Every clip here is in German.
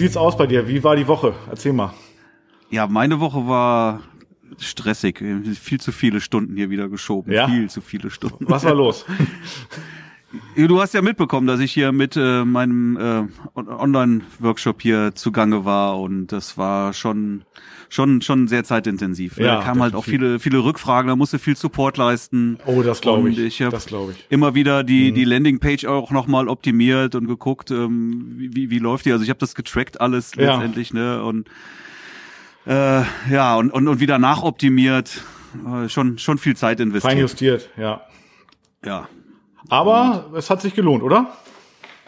sieht's aus bei dir? Wie war die Woche? Erzähl mal. Ja, meine Woche war stressig. Viel zu viele Stunden hier wieder geschoben. Ja? Viel zu viele Stunden. Was war los? Du hast ja mitbekommen, dass ich hier mit äh, meinem äh, Online-Workshop hier zugange war und das war schon schon schon sehr zeitintensiv. Ja, da kamen halt auch viele viele Rückfragen, da musste viel Support leisten. Oh, das glaube ich. ich das glaube ich. immer wieder die Mhm. die Landingpage auch nochmal optimiert und geguckt, ähm, wie, wie läuft die. Also ich habe das getrackt alles Ja. letztendlich, ne und äh, ja und und und wieder nachoptimiert. Äh, schon schon viel Zeit Fein investiert. justiert, ja. Ja, Aber es hat sich gelohnt, oder?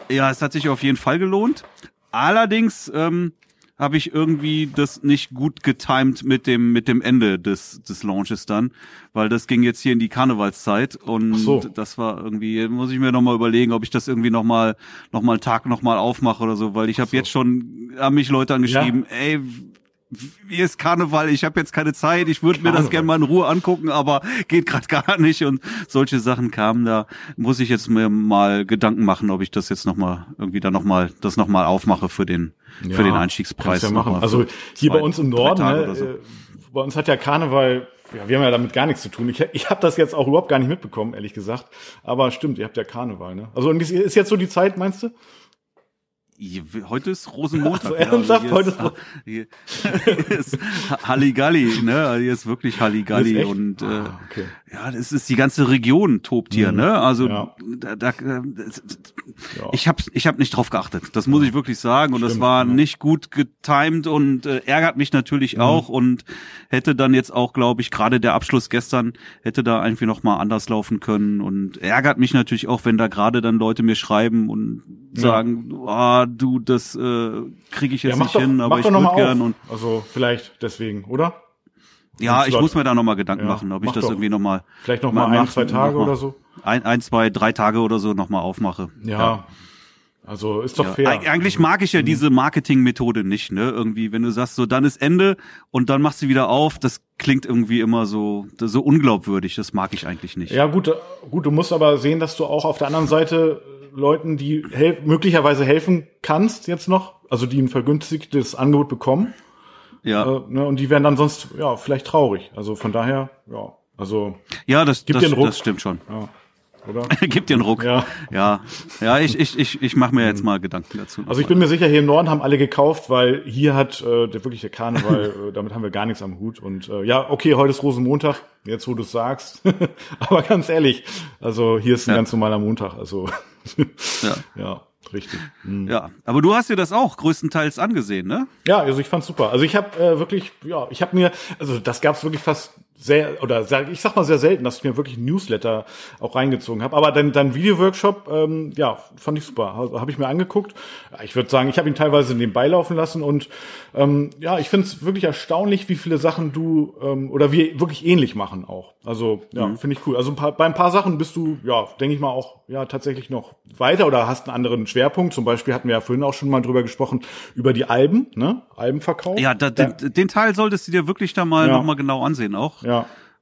Ja, es hat sich auf jeden Fall gelohnt. Allerdings ähm, habe ich irgendwie das nicht gut getimed mit dem mit dem Ende des des Launches dann, weil das ging jetzt hier in die Karnevalszeit und so. das war irgendwie muss ich mir noch mal überlegen, ob ich das irgendwie noch mal noch mal einen Tag noch mal aufmache oder so, weil ich habe jetzt schon haben mich Leute angeschrieben, ey wie ist Karneval? Ich habe jetzt keine Zeit. Ich würde mir das gerne mal in Ruhe angucken, aber geht gerade gar nicht. Und solche Sachen kamen. Da muss ich jetzt mir mal Gedanken machen, ob ich das jetzt noch mal irgendwie da noch mal das noch mal aufmache für den für den Einstiegspreis. Ja machen. Also hier zwei, bei uns im Norden, ne, so. äh, bei uns hat ja Karneval, ja, wir haben ja damit gar nichts zu tun. Ich, ich habe das jetzt auch überhaupt gar nicht mitbekommen, ehrlich gesagt. Aber stimmt, ihr habt ja Karneval, ne? Also ist jetzt so die Zeit, meinst du? Heute ist Rosenmontag. Also ja, also ernsthaft? hier Heute ist, hier, ist Halligalli, ne? Hier ist wirklich Halligalli Ist und äh, Ah, okay. ja, das ist die ganze Region tobt hier, Mhm. ne? Also Ja. da, da, äh, das- Ja. ich habe ich hab nicht drauf geachtet. Das muss ich wirklich sagen und das Stimmt, war ja. nicht gut getimed und äh, ärgert mich natürlich Mhm. auch und hätte dann jetzt auch, glaube ich, gerade der Abschluss gestern hätte da irgendwie noch mal anders laufen können und ärgert mich natürlich auch, wenn da gerade dann Leute mir schreiben und sagen, ah, du, das äh, kriege ich jetzt ja, nicht doch, hin, aber ich würde gern auf. und Also vielleicht deswegen, oder? ja, ich muss mir da noch mal Gedanken Ja, machen, ob ich das doch. irgendwie noch mal Vielleicht noch mal Mach- ein, zwei Tage oder so. ein, ein, zwei, drei Tage oder so noch mal aufmache. Ja. Also ist doch Ja. fair. Eig- Eigentlich mag ich ja diese Marketingmethode nicht, ne? Irgendwie, wenn du sagst, so dann ist Ende und dann machst du wieder auf, das klingt irgendwie immer so so unglaubwürdig. Das mag ich eigentlich nicht. Ja, gut, äh, gut, du musst aber sehen, dass du auch auf der anderen Seite Leuten, die hel möglicherweise helfen kannst jetzt noch, also die ein vergünstigtes Angebot bekommen, ja, äh, ne, und die werden dann sonst ja vielleicht traurig. Also von daher, ja, also ja das, Gib das, einen Ruck. das stimmt schon. ja, oder? Gib dir einen Ruck. Ja. ja, ja. Ich ich ich ich mache mir jetzt mal Gedanken dazu. Also ich bin mir sicher, hier im Norden haben alle gekauft, weil hier hat äh, der wirklich der Karneval, äh, damit haben wir gar nichts am Hut. Und äh, ja, okay, heute ist Rosenmontag, jetzt wo du es sagst. aber ganz ehrlich, also hier ist ein Ja. ganz normaler Montag. Also ja. ja, richtig. Mhm. ja, aber du hast dir das auch größtenteils angesehen, ne? Ja, also ich fand's super. Also ich habe äh, wirklich, ja, ich habe mir, also das gab's wirklich fast sehr, oder sag, ich sag mal sehr selten, dass ich mir wirklich ein Newsletter auch reingezogen habe. Aber dein, dein Video-Workshop, ähm, ja, fand ich super. Also, habe ich mir angeguckt. Ich würde sagen, ich habe ihn teilweise nebenbei laufen lassen und ähm, ja, ich find's wirklich erstaunlich, wie viele Sachen du ähm, oder wir wirklich ähnlich machen auch. Also ja, Mhm. finde ich cool. Also ein paar, bei ein paar Sachen bist du, ja, denke ich mal auch, ja, tatsächlich noch weiter oder hast einen anderen Schwerpunkt. Zum Beispiel hatten wir ja vorhin auch schon mal drüber gesprochen über die Alben, ne, Albenverkauf. Ja, da, den, den Teil solltest du dir wirklich da mal Ja. noch mal genau ansehen auch. Ja,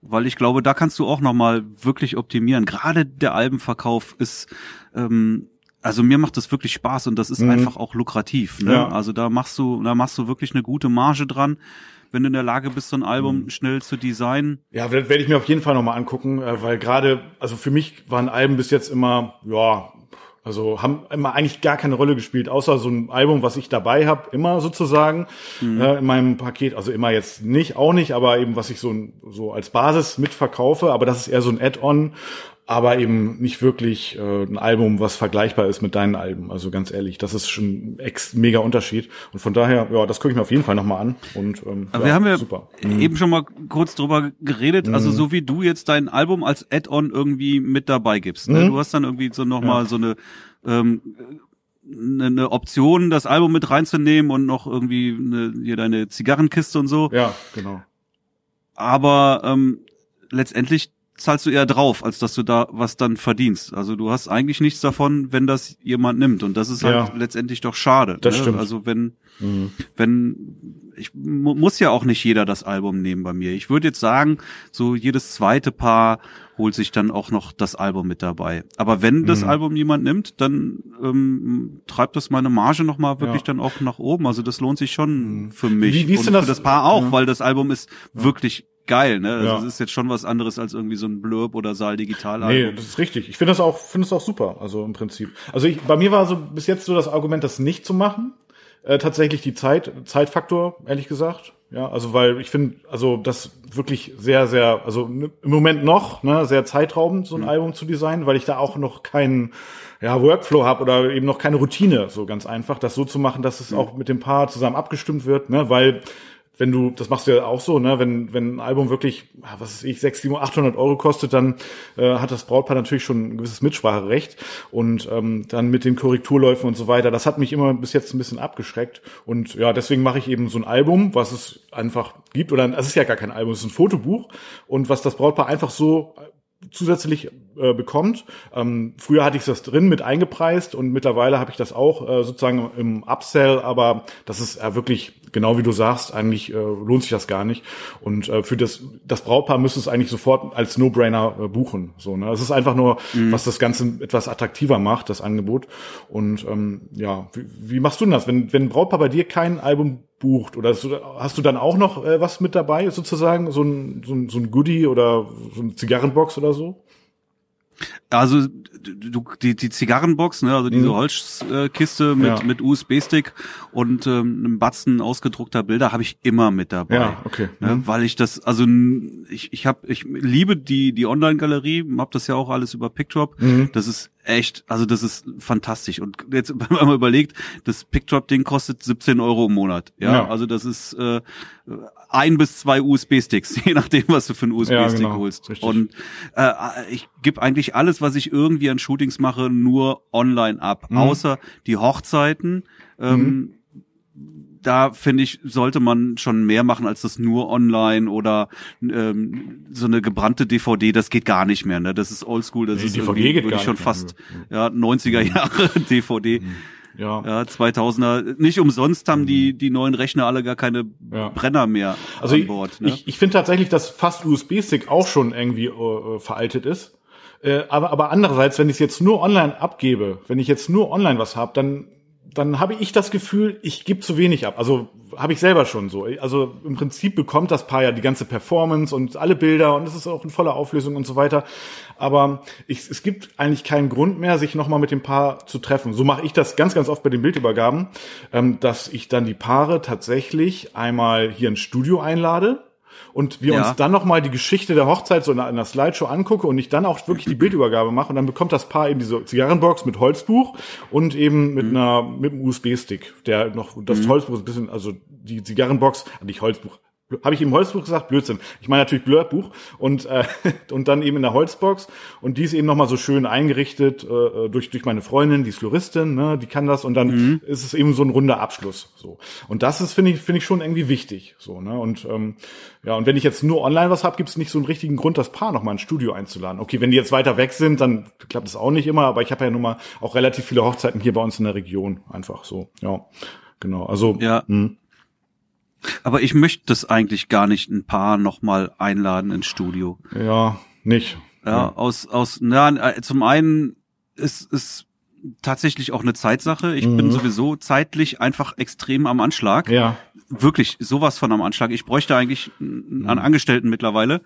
weil ich glaube, da kannst du auch noch mal wirklich optimieren. Gerade der Albenverkauf ist, ähm, also mir macht das wirklich Spaß und das ist einfach auch lukrativ. Ne? Mhm. Ja. Also da machst du, da machst du wirklich eine gute Marge dran, wenn du in der Lage bist, so ein Album schnell zu designen. Ja, das werde ich mir auf jeden Fall nochmal angucken, äh, weil gerade, also für mich waren Alben bis jetzt immer, ja, also haben immer eigentlich gar keine Rolle gespielt, außer so ein Album, was ich dabei habe, immer sozusagen äh, in meinem Paket. Also immer jetzt nicht, auch nicht, aber eben was ich so, so als Basis mitverkaufe. Aber das ist eher so ein Add-on, aber eben nicht wirklich äh, ein Album, was vergleichbar ist mit deinen Alben. Also ganz ehrlich, das ist schon ein ex mega Unterschied. Und von daher, ja, das gucke ich mir auf jeden Fall nochmal an. Und ähm, Aber wir haben ja super. Mhm. eben schon mal kurz drüber geredet. Also so wie du jetzt dein Album als Add-on irgendwie mit dabei gibst. Ne? Mhm. Du hast dann irgendwie so nochmal so eine ähm, eine Option, das Album mit reinzunehmen und noch irgendwie eine, hier deine Zigarrenkiste und so. Ja, genau. Aber ähm, letztendlich zahlst du eher drauf, als dass du da was dann verdienst. Also du hast eigentlich nichts davon, wenn das jemand nimmt. Und das ist halt Ja. letztendlich doch schade. Das ne? stimmt. Also wenn, wenn, ich mu muss ja auch nicht jeder das Album nehmen bei mir. Ich würde jetzt sagen, so jedes zweite Paar holt sich dann auch noch das Album mit dabei. Aber wenn Mhm. das Album jemand nimmt, dann ähm, treibt das meine Marge nochmal wirklich Ja. Mhm. dann auch nach oben. Also das lohnt sich schon für mich. Wie- wie ist und denn das- für das Paar auch, Ja. weil das Album ist wirklich geil. Ne? Also Ja. es ist jetzt schon was anderes als irgendwie so ein Blurb oder Saal Digital Album. Nee, das ist richtig. Ich finde das auch, finde es auch super. Also im Prinzip. Also ich, bei mir war so bis jetzt so das Argument, das nicht zu machen. Äh, tatsächlich die Zeit, Zeitfaktor, ehrlich gesagt. Ja, also weil ich finde, also das wirklich sehr, sehr, also im Moment noch, ne, sehr zeitraubend, so ein Album zu designen, weil ich da auch noch keinen ja, Workflow habe oder eben noch keine Routine, so ganz einfach, das so zu machen, dass es auch mit dem Paar zusammen abgestimmt wird, ne, weil wenn du, das machst du ja auch so, ne, wenn, wenn ein Album wirklich, was weiß ich, 6, 7, 800 Euro kostet, dann äh, hat das Brautpaar natürlich schon ein gewisses Mitspracherecht und ähm, dann mit den Korrekturläufen und so weiter, das hat mich immer bis jetzt ein bisschen abgeschreckt und ja, deswegen mache ich eben so ein Album, was es einfach gibt oder es ist ja gar kein Album, es ist ein Fotobuch und was das Brautpaar einfach so zusätzlich äh, bekommt. Ähm, früher hatte ich das drin mit eingepreist und mittlerweile habe ich das auch äh, sozusagen im Upsell, aber das ist ja wirklich genau wie du sagst, eigentlich äh, lohnt sich das gar nicht. Und äh, für das das Brautpaar müsste es eigentlich sofort als No-Brainer äh, buchen. So, ne? Es ist einfach nur, was das Ganze etwas attraktiver macht, das Angebot. Und ähm, ja, wie, wie machst du denn das, wenn wenn ein Brautpaar bei dir kein Album bucht oder hast du, hast du dann auch noch äh, was mit dabei sozusagen so ein, so ein so ein Goodie oder so eine Zigarrenbox oder so? Also du, die, die Zigarrenbox, ne, also diese Mhm. Holzkiste mit, Ja. mit USB-Stick und ähm, einem Batzen ausgedruckter Bilder habe ich immer mit dabei. Ja, okay. Ne, Mhm. Weil ich das, also ich, ich habe, ich liebe die die Online-Galerie, hab das ja auch alles über PickDrop. Mhm. Das ist echt, also das ist fantastisch. Und jetzt, wenn man mal überlegt, das PickDrop-Ding kostet 17 Euro im Monat. Ja, Ja. also das ist äh, ein bis zwei USB-Sticks, je nachdem, was du für einen USB-Stick genau, holst. richtig. Und äh, ich gebe eigentlich alles, was ich irgendwie an Shootings mache, nur online ab. Mhm. Außer die Hochzeiten. Ähm, da finde ich, sollte man schon mehr machen als das nur online oder ähm, so eine gebrannte DVD, das geht gar nicht mehr. Ne? Das ist oldschool, das Nee, ist DVD geht gar schon nicht mehr. fast ja, 90er Jahre DVD. Ja. Ja, 2000er. Nicht umsonst haben die die neuen Rechner alle gar keine Ja. Brenner mehr Also an ich, Bord. Ne? ich, ich finde tatsächlich, dass fast USB-Stick auch schon irgendwie äh, veraltet ist. Äh, aber, aber andererseits, wenn ich es jetzt nur online abgebe, wenn ich jetzt nur online was habe, dann dann habe ich das Gefühl, ich gebe zu wenig ab. Also habe ich selber schon so. Also im Prinzip bekommt das Paar ja die ganze Performance und alle Bilder und es ist auch in voller Auflösung und so weiter. Aber ich, es gibt eigentlich keinen Grund mehr, sich nochmal mit dem Paar zu treffen. So mache ich das ganz, ganz oft bei den Bildübergaben, ähm, dass ich dann die Paare tatsächlich einmal hier ins Studio einlade und wir Ja. uns dann nochmal die Geschichte der Hochzeit so in einer Slideshow angucke und ich dann auch wirklich die Bildübergabe mache und dann bekommt das Paar eben diese Zigarrenbox mit Holzbuch und eben mit einer mit einem USB-Stick, der noch das Holzbuch ist ein bisschen, also die Zigarrenbox, nicht Holzbuch. Habe ich eben Holzbuch gesagt? Blödsinn. Ich meine natürlich Blurbuch und äh, und dann eben in der Holzbox und die ist eben nochmal so schön eingerichtet äh, durch durch meine Freundin, die ist Floristin, ne, die kann das und dann ist es eben so ein runder Abschluss so. Und das ist finde ich finde ich schon irgendwie wichtig so, ne? Und ähm, ja, und wenn ich jetzt nur online was habe, gibt es nicht so einen richtigen Grund, das Paar noch mal ins Studio einzuladen. Okay, wenn die jetzt weiter weg sind, dann klappt es auch nicht immer, aber ich habe ja nun mal auch relativ viele Hochzeiten hier bei uns in der Region einfach so. Ja. Genau. Also Ja. hm. Aber ich möchte das eigentlich gar nicht ein Paar nochmal einladen ins Studio. ja, nicht. Ja, aus, aus, na, äh, zum einen ist es tatsächlich auch eine Zeitsache. Ich bin sowieso zeitlich einfach extrem am Anschlag. Ja. Wirklich sowas von am Anschlag. Ich bräuchte eigentlich einen einen Angestellten mittlerweile.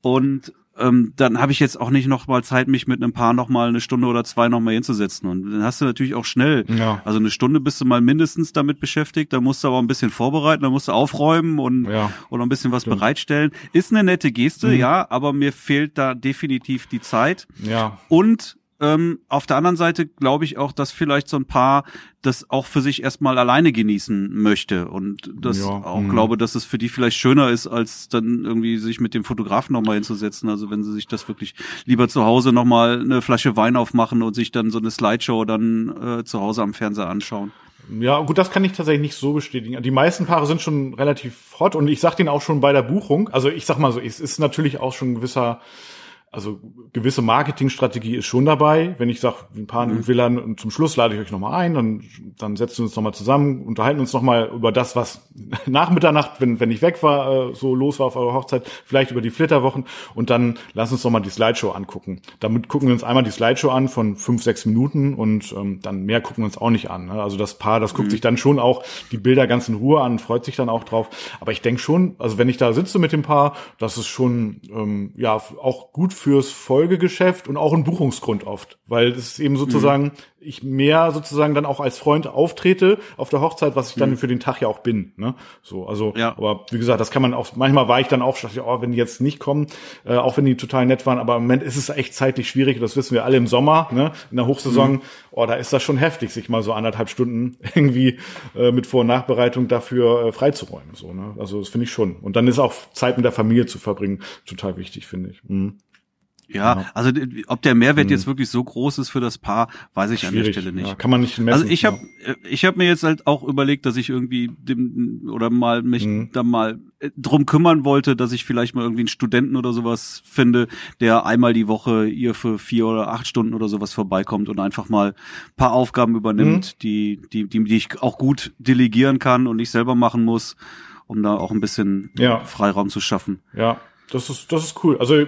Und ähm, dann habe ich jetzt auch nicht noch mal Zeit, mich mit einem Paar noch mal eine Stunde oder zwei noch mal hinzusetzen. Und dann hast du natürlich auch schnell, Ja. also eine Stunde bist du mal mindestens damit beschäftigt. Da musst du aber ein bisschen vorbereiten, da musst du aufräumen und Ja. noch ein bisschen was bereitstellen. Ist eine nette Geste, Mhm. ja, aber mir fehlt da definitiv die Zeit. Ja. Und ähm, auf der anderen Seite glaube ich auch, dass vielleicht so ein Paar das auch für sich erstmal alleine genießen möchte und das Ja, auch mhm. glaube, dass es für die vielleicht schöner ist, als dann irgendwie sich mit dem Fotografen nochmal hinzusetzen. Also wenn sie sich das wirklich lieber zu Hause nochmal eine Flasche Wein aufmachen und sich dann so eine Slideshow dann äh, zu Hause am Fernseher anschauen. Ja, gut, das kann ich tatsächlich nicht so bestätigen. Die meisten Paare sind schon relativ hot und ich sag denen auch schon bei der Buchung, also ich sag mal so, es ist natürlich auch schon ein gewisser also gewisse Marketingstrategie ist schon dabei. Wenn ich sage, ein paar mhm. Villan und zum Schluss lade ich euch nochmal ein, dann, dann setzen wir uns nochmal zusammen, unterhalten uns nochmal über das, was nach Mitternacht, wenn, wenn ich weg war, äh, so los war auf eurer Hochzeit, vielleicht über die Flitterwochen und dann lass uns nochmal die Slideshow angucken. Damit gucken wir uns einmal die Slideshow an von fünf, sechs Minuten und ähm, dann mehr gucken wir uns auch nicht an. Ne? Also das Paar, das guckt mhm. sich dann schon auch die Bilder ganz in Ruhe an, freut sich dann auch drauf. Aber ich denke schon, also wenn ich da sitze mit dem Paar, das ist schon ähm, ja auch gut fürs Folgegeschäft und auch ein Buchungsgrund oft, weil es eben sozusagen mhm. ich mehr sozusagen dann auch als Freund auftrete auf der Hochzeit, was ich dann mhm. für den Tag ja auch bin. Ne? So, also, ja. aber wie gesagt, das kann man auch. Manchmal war ich dann auch, dachte, oh, wenn die jetzt nicht kommen, äh, auch wenn die total nett waren, aber im Moment ist es echt zeitlich schwierig. Das wissen wir alle im Sommer, ne? In der Hochsaison, mhm. oh, da ist das schon heftig, sich mal so anderthalb Stunden irgendwie äh, mit Vor- und Nachbereitung dafür äh, freizuräumen. So, ne? Also das finde ich schon. Und dann ist auch Zeit mit der Familie zu verbringen total wichtig, finde ich. Mhm. Ja, ja, also ob der Mehrwert hm. jetzt wirklich so groß ist für das Paar, weiß ich Schwierig. an der Stelle nicht. Ja, kann man nicht messen. Also ich habe ja. ich habe mir jetzt halt auch überlegt, dass ich irgendwie dem oder mal mich hm. da mal äh, drum kümmern wollte, dass ich vielleicht mal irgendwie einen Studenten oder sowas finde, der einmal die Woche ihr für vier oder acht Stunden oder sowas vorbeikommt und einfach mal paar Aufgaben übernimmt, hm. die, die die die ich auch gut delegieren kann und nicht selber machen muss, um da auch ein bisschen ja. Freiraum zu schaffen. Ja, das ist das ist cool. Also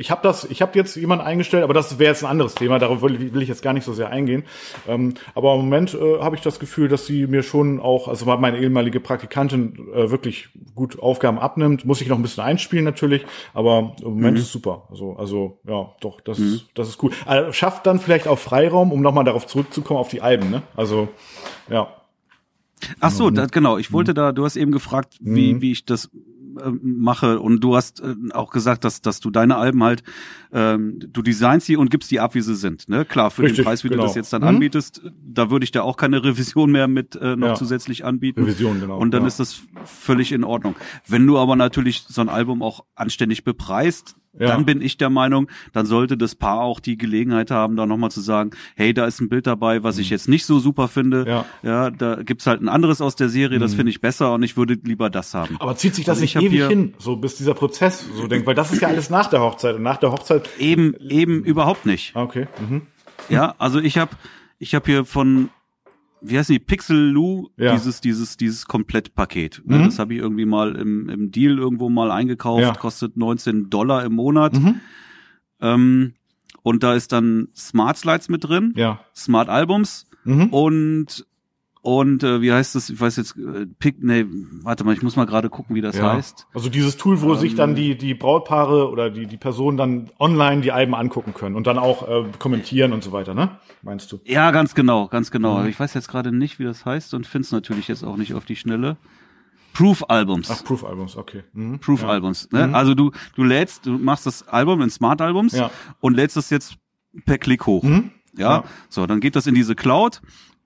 ich habe das, ich habe jetzt jemanden eingestellt, aber das wäre jetzt ein anderes Thema, darauf will, will, ich jetzt gar nicht so sehr eingehen. Ähm, aber im Moment äh, habe ich das Gefühl, dass sie mir schon auch, also meine ehemalige Praktikantin äh, wirklich gut Aufgaben abnimmt. Muss ich noch ein bisschen einspielen natürlich, aber im Moment mhm. ist super. Also, also ja, doch, das mhm. ist, das ist cool. Also, schafft dann vielleicht auch Freiraum, um nochmal darauf zurückzukommen auf die Alben, ne? Also ja. Ach so, das, genau. Ich wollte mhm. da, du hast eben gefragt, wie, mhm. wie ich das äh, mache und du hast äh, auch gesagt, dass dass du deine Alben halt ähm, du designst sie und gibst die ab, wie sie sind. Ne? Klar, für Richtig, den Preis, wie genau. du das jetzt dann mhm. anbietest, da würde ich da auch keine Revision mehr mit äh, noch ja. zusätzlich anbieten. Revision, genau. Und dann ja. ist das völlig in Ordnung. Wenn du aber natürlich so ein Album auch anständig bepreist, ja. dann bin ich der Meinung, dann sollte das Paar auch die Gelegenheit haben, da nochmal zu sagen, hey, da ist ein Bild dabei, was ich mhm. jetzt nicht so super finde. Ja, ja da gibt's halt ein anderes aus der Serie, das mhm. finde ich besser und ich würde lieber das haben. Aber zieht sich das also nicht ewig hin, so bis dieser Prozess so denkt, weil das ist ja alles nach der Hochzeit und nach der Hochzeit. Eben, eben überhaupt nicht. Okay. Mhm. Ja, also ich habe ich hab hier von wie heißt die Pixel Lou ja. dieses dieses dieses Komplettpaket. Ne, mhm. Das habe ich irgendwie mal im, im Deal irgendwo mal eingekauft, ja. kostet 19 Dollar im Monat. Mhm. Ähm, und da ist dann Smart Slides mit drin, ja. Smart Albums mhm. und und äh, wie heißt das? Ich weiß jetzt, äh, Pick, nee, warte mal, ich muss mal gerade gucken, wie das ja. heißt. Also dieses Tool, wo ähm, sich dann die die Brautpaare oder die die Personen dann online die Alben angucken können und dann auch äh, kommentieren und so weiter, ne? Meinst du? Ja, ganz genau, ganz genau. Mhm. Ich weiß jetzt gerade nicht, wie das heißt und finde es natürlich jetzt auch nicht auf die Schnelle. Proof Albums. Ach, Proof Albums, okay. Mhm. Proof ja. Albums. Ne? Mhm. Also du du lädst, du machst das Album in Smart Albums ja. und lädst das jetzt per Klick hoch. Mhm. Ja? ja. So, dann geht das in diese Cloud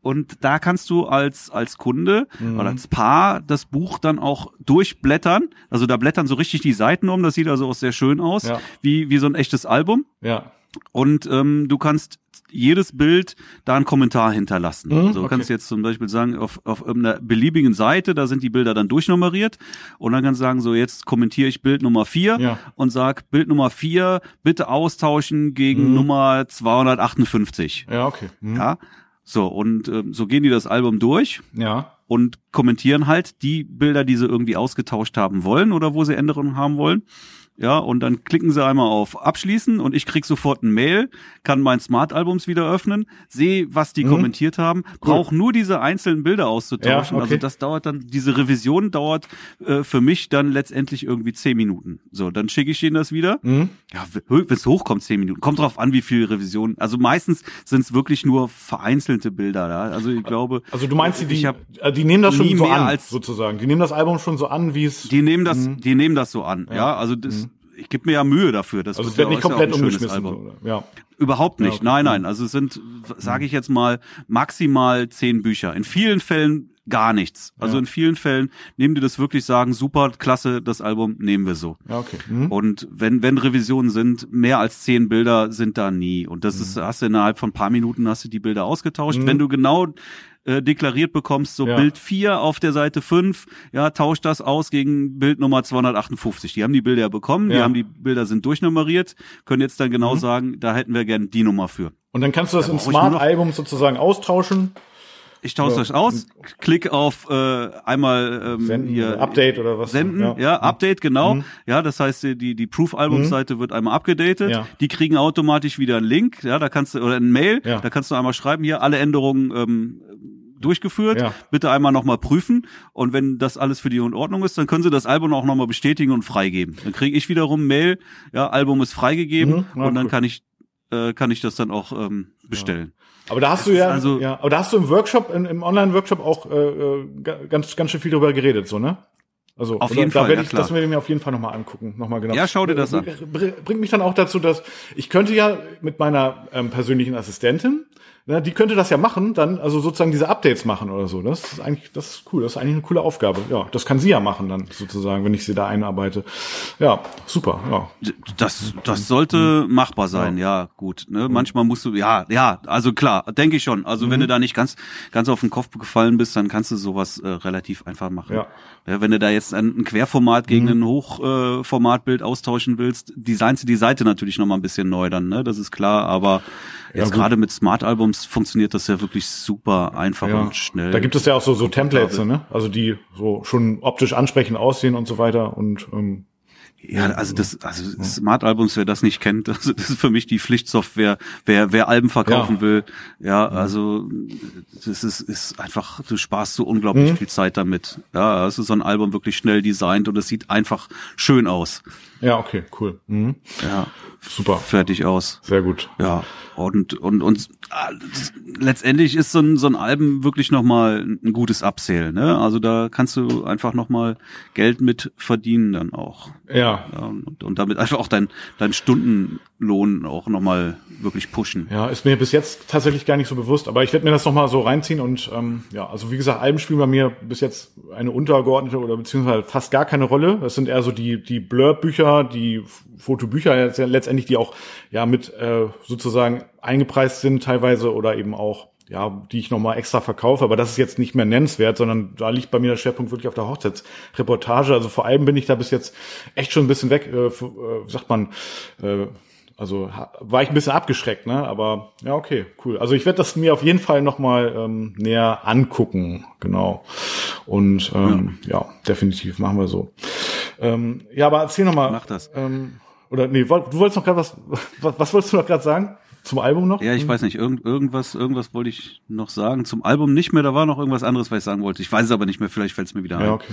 und da kannst du als, als Kunde mhm. oder als Paar das Buch dann auch durchblättern. Also da blättern so richtig die Seiten um. Das sieht also auch sehr schön aus. Ja. Wie, wie so ein echtes Album. Ja. Und ähm, du kannst jedes Bild da einen Kommentar hinterlassen. Mhm, so okay. kannst du jetzt zum Beispiel sagen, auf, auf einer beliebigen Seite, da sind die Bilder dann durchnummeriert und dann kannst du sagen, so jetzt kommentiere ich Bild Nummer vier ja. und sag Bild Nummer vier bitte austauschen gegen mhm. Nummer 258. Ja, okay. Mhm. Ja, so, und äh, so gehen die das Album durch. Ja. Und kommentieren halt die Bilder, die sie irgendwie ausgetauscht haben wollen oder wo sie Änderungen haben wollen. Ja, und dann klicken sie einmal auf Abschließen und ich krieg sofort ein Mail, kann mein Smart-Albums wieder öffnen, sehe, was die mhm. kommentiert haben, brauche nur diese einzelnen Bilder auszutauschen. Ja, also okay. Also das dauert dann, diese Revision dauert äh, für mich dann letztendlich irgendwie zehn Minuten. So, dann schicke ich ihnen das wieder. Mhm. Ja, wenn es hochkommt, zehn Minuten. Kommt drauf an, wie viel Revision. Also meistens sind es wirklich nur vereinzelte Bilder da. Also ich glaube. Also du meinst, die, die, hab äh, die nehmen das schon so an, als, sozusagen. Die nehmen das Album schon so an, wie es. Die nehmen das, mhm. die nehmen das so an. Ja, ja also das, mhm ich gebe mir ja Mühe dafür. Das also es wird nicht komplett ja umgeschmissen. Oder? Ja. Überhaupt nicht. Ja, okay. Nein, nein. Also es sind, sage ich jetzt mal, maximal zehn Bücher. In vielen Fällen gar nichts. Also Ja. in vielen Fällen nehmen die das wirklich sagen, super, klasse, das Album nehmen wir so. Ja, okay. Mhm. Und wenn, wenn Revisionen sind, mehr als zehn Bilder sind da nie. Und Mhm. das ist, hast du innerhalb von ein paar Minuten hast du die Bilder ausgetauscht. Wenn du genau äh, deklariert bekommst, so Ja. Bild 4 auf der Seite 5, ja, tausch das aus gegen Bild Nummer 258. Die haben die Bilder ja bekommen, die Ja. haben die Bilder sind durchnummeriert, können jetzt dann genau sagen, da hätten wir gern die Nummer für. Und dann kannst du das Da im noch- Smart-Album sozusagen austauschen. Ich tausche Ja. das aus, klick auf äh, einmal ähm, Senden hier oder Update oder was. Senden, ja, Ja. Update, genau. Mhm. Ja, das heißt, die, die Proof-Album-Seite wird einmal abgedatet. Ja. Die kriegen automatisch wieder einen Link, ja, da kannst du, oder ein Mail, da kannst du einmal schreiben, hier alle Änderungen ähm, durchgeführt, Ja. bitte einmal nochmal prüfen. Und wenn das alles für die in Ordnung ist, dann können sie das Album auch nochmal bestätigen und freigeben. Dann kriege ich wiederum Mail, ja, Album ist freigegeben Mhm. Ja, und dann cool. kann ich, äh, kann ich das dann auch ähm, bestellen. Aber da hast Das du ja, also- ja, aber da hast du im Workshop, im, im Online-Workshop auch äh, äh, ga- ganz, ganz schön viel drüber geredet, so, ne? Also Auf jeden da Fall, werde ja, ich, das werde ich mir auf jeden Fall nochmal angucken, nochmal genau. Ja, schau dir das an. Br- Bringt mich dann auch dazu, dass ich könnte ja mit meiner ähm, persönlichen Assistentin, ne, die könnte das ja machen, dann also sozusagen diese Updates machen oder so. Das ist eigentlich, das ist cool, das ist eigentlich eine coole Aufgabe. Ja, das kann sie ja machen dann sozusagen, wenn ich sie da einarbeite. Ja, super. Ja, Das, das sollte machbar sein, ja, gut. Ne? Manchmal musst du, ja, ja, also klar, denke ich schon. Also Mhm. wenn du da nicht ganz, ganz auf den Kopf gefallen bist, dann kannst du sowas äh, relativ einfach machen. Ja. Ja, wenn du da jetzt ein, ein Querformat gegen ein Hochformatbild äh, austauschen willst, designst du die Seite natürlich nochmal ein bisschen neu dann, ne? Das ist klar, aber jetzt gut. gerade mit Smart-Albums funktioniert das ja wirklich super einfach ja. und schnell. Da gibt es ja auch so, so Templates, ne? Also die so schon optisch ansprechend aussehen und so weiter und ähm, Ja, also das, also Smart-Albums, wer das nicht kennt, also das ist für mich die Pflichtsoftware. Wer, wer Alben verkaufen Ja. will, ja, also das ist, ist einfach, du sparst so unglaublich Mhm. viel Zeit damit. Ja, es ist so ein Album wirklich schnell designt und es sieht einfach schön aus. ja, okay, cool. Mhm. Ja, Super, fertig aus. sehr gut. Ja, und, und, und letztendlich ist so ein, so ein Album wirklich nochmal ein gutes Upsale, ne? Also da kannst du einfach nochmal Geld mit verdienen dann auch. Ja, Ja, und, und damit einfach auch dein, dein Stundenlohn auch nochmal wirklich pushen. Ja, ist mir bis jetzt tatsächlich gar nicht so bewusst, aber ich werde mir das nochmal so reinziehen und ähm, ja, also wie gesagt, Alben spielen bei mir bis jetzt eine untergeordnete oder beziehungsweise fast gar keine Rolle. Das sind eher so die die Blur-Bücher, die Fotobücher jetzt ja letztendlich, die auch ja mit äh, sozusagen eingepreist sind teilweise oder eben auch ja, die ich nochmal extra verkaufe, aber das ist jetzt nicht mehr nennenswert, sondern da liegt bei mir der Schwerpunkt wirklich auf der Hochzeitsreportage. Also vor allem bin ich da bis jetzt echt schon ein bisschen weg, äh, äh, sagt man, äh, also war ich ein bisschen abgeschreckt, ne? Aber ja, okay, cool. Also ich werde das mir auf jeden Fall nochmal ähm, näher angucken, genau. Und ähm, ja. definitiv machen wir so. Ähm, ja, aber erzähl nochmal. Mach das. Ähm, oder nee, du wolltest noch gerade was, was, was wolltest du noch gerade sagen? Zum Album noch? Ja, ich weiß nicht, irgend, irgendwas, irgendwas wollte ich noch sagen. Zum Album nicht mehr, da war noch irgendwas anderes, was ich sagen wollte. Ich weiß es aber nicht mehr, vielleicht fällt es mir wieder ein. Ja, okay.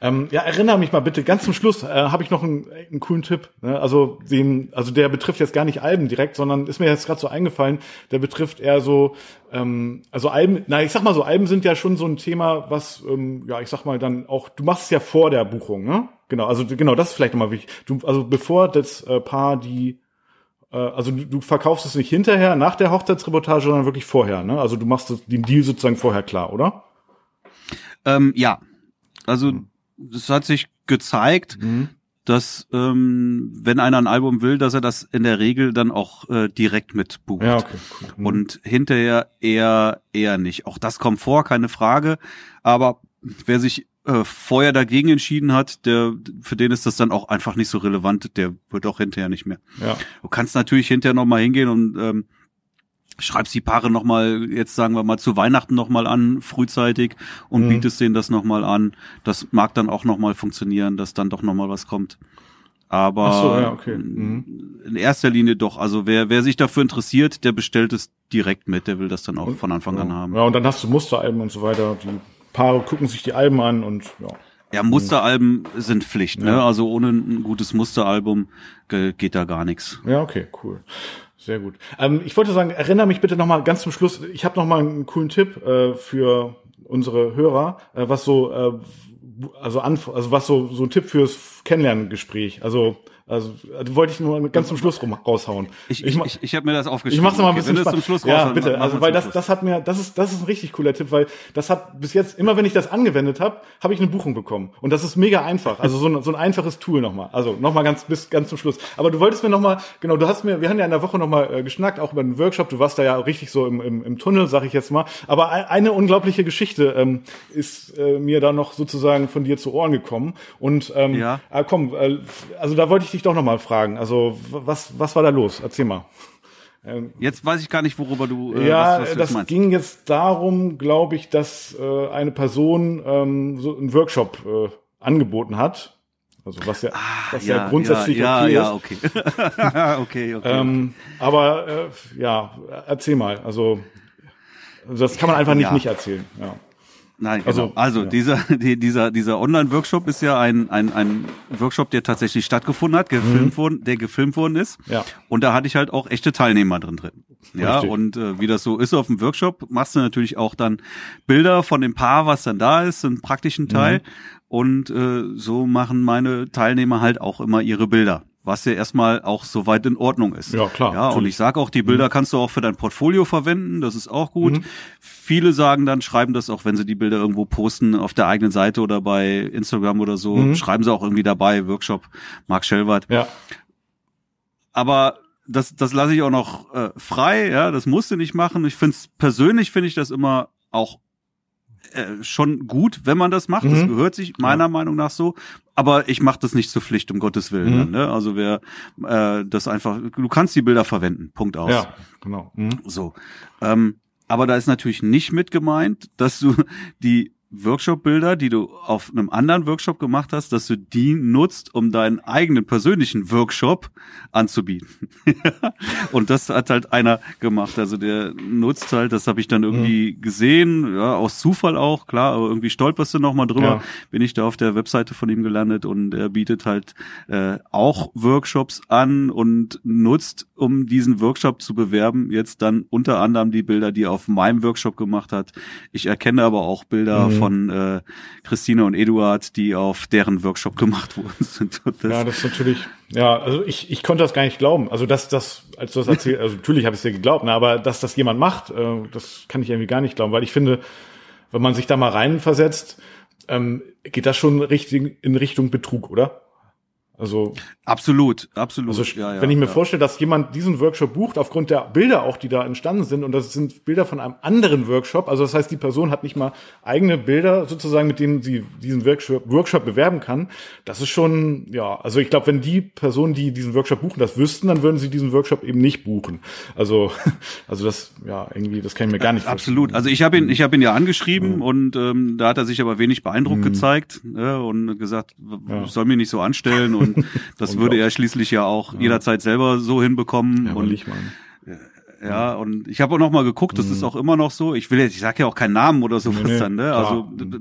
Ähm, ja, erinnere mich mal bitte, ganz zum Schluss äh, habe ich noch einen, einen coolen Tipp. Ne? Also den, also der betrifft jetzt gar nicht Alben direkt, sondern ist mir jetzt gerade so eingefallen, der betrifft eher so, ähm, also Alben, na ich sag mal so, Alben sind ja schon so ein Thema, was, ähm, ja, ich sag mal dann auch, du machst es ja vor der Buchung, ne? Genau, also genau, das ist vielleicht nochmal wichtig. Du, also bevor das äh, Paar die äh, also du, du verkaufst es nicht hinterher, nach der Hochzeitsreportage, sondern wirklich vorher, ne? Also du machst den Deal sozusagen vorher klar, oder? Ähm, ja, also es hat sich gezeigt, Mhm. dass ähm, wenn einer ein Album will, dass er das in der Regel dann auch äh, direkt mit bucht. Ja, okay, cool. Mhm. Und hinterher eher eher nicht. Auch das kommt vor, keine Frage. Aber wer sich äh, vorher dagegen entschieden hat, der für den ist das dann auch einfach nicht so relevant. Der wird auch hinterher nicht mehr. ja. Du kannst natürlich hinterher noch mal hingehen und ähm, schreibst die Paare noch mal jetzt sagen wir mal zu Weihnachten noch mal an frühzeitig und Mhm. bietest denen das noch mal an. Das mag dann auch noch mal funktionieren, dass dann doch noch mal was kommt. Aber so, ja, okay. Mhm. in erster Linie doch. Also wer wer sich dafür interessiert, der bestellt es direkt mit. Der will das dann auch von Anfang an haben. Ja, und dann hast du Musteralben und so weiter. Die Paare gucken sich die Alben an und ja. Ja, Musteralben sind Pflicht. Ne? Ja. Also ohne ein gutes Musteralbum ge- geht da gar nichts. Ja, okay, cool. Sehr gut. Ähm, ich wollte sagen, erinnere mich bitte noch mal ganz zum Schluss. Ich habe noch mal einen coolen Tipp äh, für unsere Hörer, äh, was so, äh, also, anf also was so so ein Tipp fürs Kennenlerngespräch. Also also also wollte ich nur ganz zum Schluss rum, raushauen. Ich, ich, ich, ich habe mir das aufgeschrieben. Ich mach's noch mal ein bisschen zum Schluss Ja, bitte. Also weil das das hat mir das ist das ist ein richtig cooler Tipp, weil das hat bis jetzt immer wenn ich das angewendet habe, habe ich eine Buchung bekommen und das ist mega einfach. Also so ein, so ein einfaches Tool nochmal. Also nochmal ganz bis ganz zum Schluss. Aber du wolltest mir nochmal genau, du hast mir wir haben ja in der Woche nochmal äh, geschnackt auch über den Workshop. Du warst da ja richtig so im, im, im Tunnel, sag ich jetzt mal. Aber ein- eine unglaubliche Geschichte ähm, ist äh, mir da noch sozusagen von dir zu Ohren gekommen und ähm, Ja. Ah, komm, äh, also da wollte ich dich doch noch mal fragen. Also was was war da los? Erzähl mal. Jetzt weiß ich gar nicht, worüber du äh, ja, was, was das meinst. ging jetzt darum, glaube ich, dass äh, eine Person ähm, so einen Workshop äh, angeboten hat. Also was ja, was ja, grundsätzlich Ah, ja, okay ja, ist. okay. okay, okay. Ähm, aber äh, ja, erzähl mal. Also das kann man einfach nicht Ja. nicht erzählen. Ja. Nein, Also, genau. Also, ja. dieser, die, dieser, dieser Online-Workshop ist ja ein, ein, ein Workshop, der tatsächlich stattgefunden hat, gefilmt worden, der gefilmt worden ist. Mhm. Ja. Und da hatte ich halt auch echte Teilnehmer drin drin. Ja, Richtig. und äh, wie das so ist auf dem Workshop, machst du natürlich auch dann Bilder von dem Paar, was dann da ist, einen praktischen Teil. Mhm. Und äh, so machen meine Teilnehmer halt auch immer ihre Bilder. Was ja erstmal auch soweit in Ordnung ist. Ja, klar, Ja, und ich sage auch, die Bilder kannst du auch für dein Portfolio verwenden, das ist auch gut. Mhm. Viele sagen dann, schreiben das auch, wenn sie die Bilder irgendwo posten, auf der eigenen Seite oder bei Instagram oder so, Mhm. schreiben sie auch irgendwie dabei, Workshop Mark Schellwart. Ja. Aber das, das lasse ich auch noch äh, frei, ja, das musst du nicht machen. Ich finde es persönlich finde ich das immer auch äh, schon gut, wenn man das macht. Das Mhm. gehört sich meiner Meinung nach so. Aber ich mache das nicht zur Pflicht, um Gottes Willen. Mhm. Dann, ne? Also wer äh, das einfach, du kannst die Bilder verwenden. Punkt aus. Ja, genau. Mhm. So. Ähm, aber da ist natürlich nicht mit gemeint, dass du die Workshop-Bilder, die du auf einem anderen Workshop gemacht hast, dass du die nutzt, um deinen eigenen persönlichen Workshop anzubieten. und das hat halt einer gemacht. Also der nutzt halt, das habe ich dann irgendwie gesehen, ja, aus Zufall auch, klar, aber irgendwie stolperst du noch mal drüber. Ja. Bin ich da auf der Webseite von ihm gelandet und er bietet halt äh, auch Workshops an und nutzt, um diesen Workshop zu bewerben, jetzt dann unter anderem die Bilder, die er auf meinem Workshop gemacht hat. Ich erkenne aber auch Bilder Mhm. Von äh, Christine und Eduard, die auf deren Workshop gemacht worden sind. Das, Ja, das ist natürlich, ja, also ich, ich konnte das gar nicht glauben. Also dass das, als du das erzählt, also natürlich habe ich es dir geglaubt, ne, aber dass das jemand macht, äh, das kann ich irgendwie gar nicht glauben, weil ich finde, wenn man sich da mal reinversetzt, ähm, geht das schon richtig in Richtung Betrug, oder? Also, absolut, absolut. also ja, ja, wenn ich mir ja. vorstelle, dass jemand diesen Workshop bucht, aufgrund der Bilder auch, die da entstanden sind, und das sind Bilder von einem anderen Workshop, also das heißt, die Person hat nicht mal eigene Bilder sozusagen, mit denen sie diesen Workshop, Workshop bewerben kann, das ist schon, ja, also ich glaube, wenn die Personen, die diesen Workshop buchen, das wüssten, dann würden sie diesen Workshop eben nicht buchen. Also, also das, ja, irgendwie, das kann ich mir gar nicht Absolut. Also ich habe ihn, ich habe ihn ja angeschrieben und ähm, da hat er sich aber wenig beeindruckt gezeigt ne, und gesagt, Ja. soll mich nicht so anstellen und das würde er schließlich ja auch jederzeit selber so hinbekommen. Ja, und ich mal. Ja, und ich habe auch noch mal geguckt, das ist auch immer noch so. Ich will jetzt, ich sag ja auch keinen Namen oder sowas Mhm. Nee, dann, ne? klar. Also d-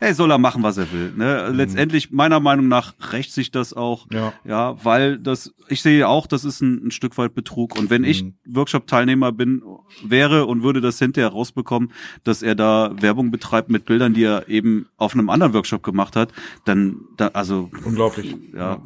ey, soll er machen, was er will. Ne? Letztendlich, meiner Meinung nach, rächt sich das auch. Ja. ja, weil das, ich sehe auch, das ist ein, ein Stück weit Betrug. Und wenn ich Mhm. Workshop-Teilnehmer bin, wäre und würde das hinterher rausbekommen, dass er da Werbung betreibt mit Bildern, die er eben auf einem anderen Workshop gemacht hat, dann, da, also Unglaublich. ja,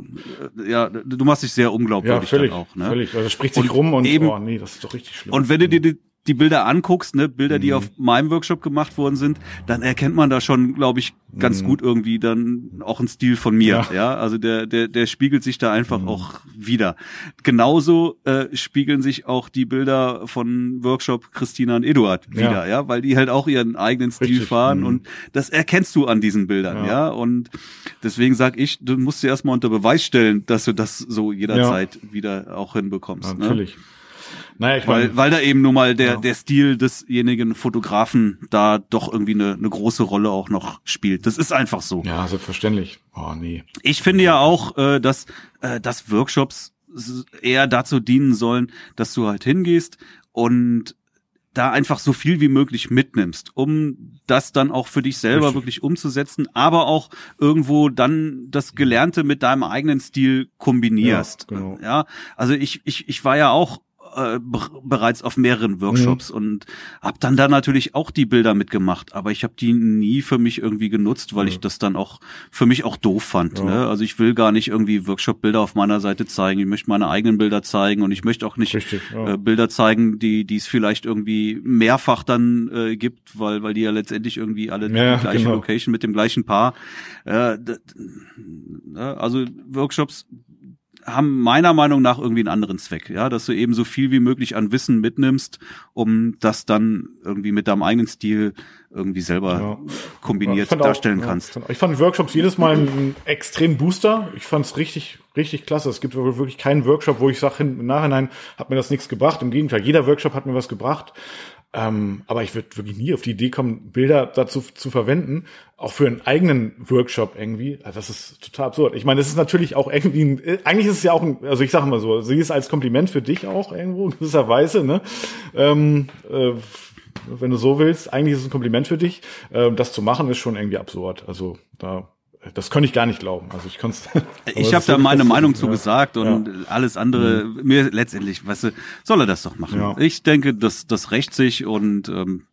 ja, du machst dich sehr unglaubwürdig Ja, völlig, dann auch. Ne? völlig. Also spricht sich Und rum und, eben- oh nee, das ist doch richtig schlimm. Und wenn du dir die, die Bilder anguckst, ne, Bilder, Mhm. die auf meinem Workshop gemacht worden sind, dann erkennt man da schon, glaube ich, ganz gut irgendwie dann auch einen Stil von mir. Mhm. Ja. Mhm. Ja, also der, der, der spiegelt sich da einfach auch wieder. Genauso äh, spiegeln sich auch die Bilder von Workshop Christina und Eduard Ja. wieder, ja, weil die halt auch ihren eigenen Stil Richtig, fahren mhm. und das erkennst du an diesen Bildern, Ja. ja. Und deswegen sag ich, du musst dir erstmal unter Beweis stellen, dass du das so jederzeit wieder auch hinbekommst. Ja, ne? Naja, ich Weil, meine, weil da eben nun mal der, Ja. der Stil desjenigen Fotografen da doch irgendwie eine, eine große Rolle auch noch spielt. Das ist einfach so. ja, selbstverständlich. Oh nee. Ich finde ja auch, äh, dass, äh, dass Workshops eher dazu dienen sollen, dass du halt hingehst und da einfach so viel wie möglich mitnimmst, um das dann auch für dich selber Richtig. wirklich umzusetzen, aber auch irgendwo dann das Gelernte mit deinem eigenen Stil kombinierst. Ja, genau. Ja, also ich, ich, ich war ja auch äh, bereits auf mehreren Workshops mhm. und habe dann da natürlich auch die Bilder mitgemacht, aber ich habe die nie für mich irgendwie genutzt, weil ja. ich das dann auch für mich auch doof fand. Ja. Ne? Also ich will gar nicht irgendwie Workshop-Bilder auf meiner Seite zeigen. Ich möchte meine eigenen Bilder zeigen und ich möchte auch nicht Richtig, ja. äh, Bilder zeigen, die die es vielleicht irgendwie mehrfach dann äh, gibt, weil weil die ja letztendlich irgendwie alle ja, die gleiche genau. Location mit dem gleichen Paar. Äh, ne? also Workshops haben meiner Meinung nach irgendwie einen anderen Zweck, ja, dass du eben so viel wie möglich an Wissen mitnimmst, um das dann irgendwie mit deinem eigenen Stil irgendwie selber ja. kombiniert darstellen auch, kannst. Ja, ich fand Workshops jedes Mal einen extremen Booster. Ich fand es richtig, richtig klasse. Es gibt wirklich keinen Workshop, wo ich sage, im Nachhinein hat mir das nichts gebracht. Im Gegenteil, jeder Workshop hat mir was gebracht. Ähm, aber ich würde wirklich nie auf die Idee kommen, Bilder dazu zu verwenden, auch für einen eigenen Workshop irgendwie. Also das ist total absurd. Ich meine, das ist natürlich auch irgendwie, ein, äh, eigentlich ist es ja auch ein, also ich sage mal so, sie ist als Kompliment für dich auch irgendwo, in gewisser Weise, ne? Ähm, äh, wenn du so willst, eigentlich ist es ein Kompliment für dich. Ähm, das zu machen ist schon irgendwie absurd. Also da das könnte ich gar nicht glauben. Also ich konnte Ich habe da meine Meinung zu ja. gesagt und ja. alles andere mhm. mir letztendlich, weißt du, soll er das doch machen. Ja. Ich denke, das das rächt sich und ähm,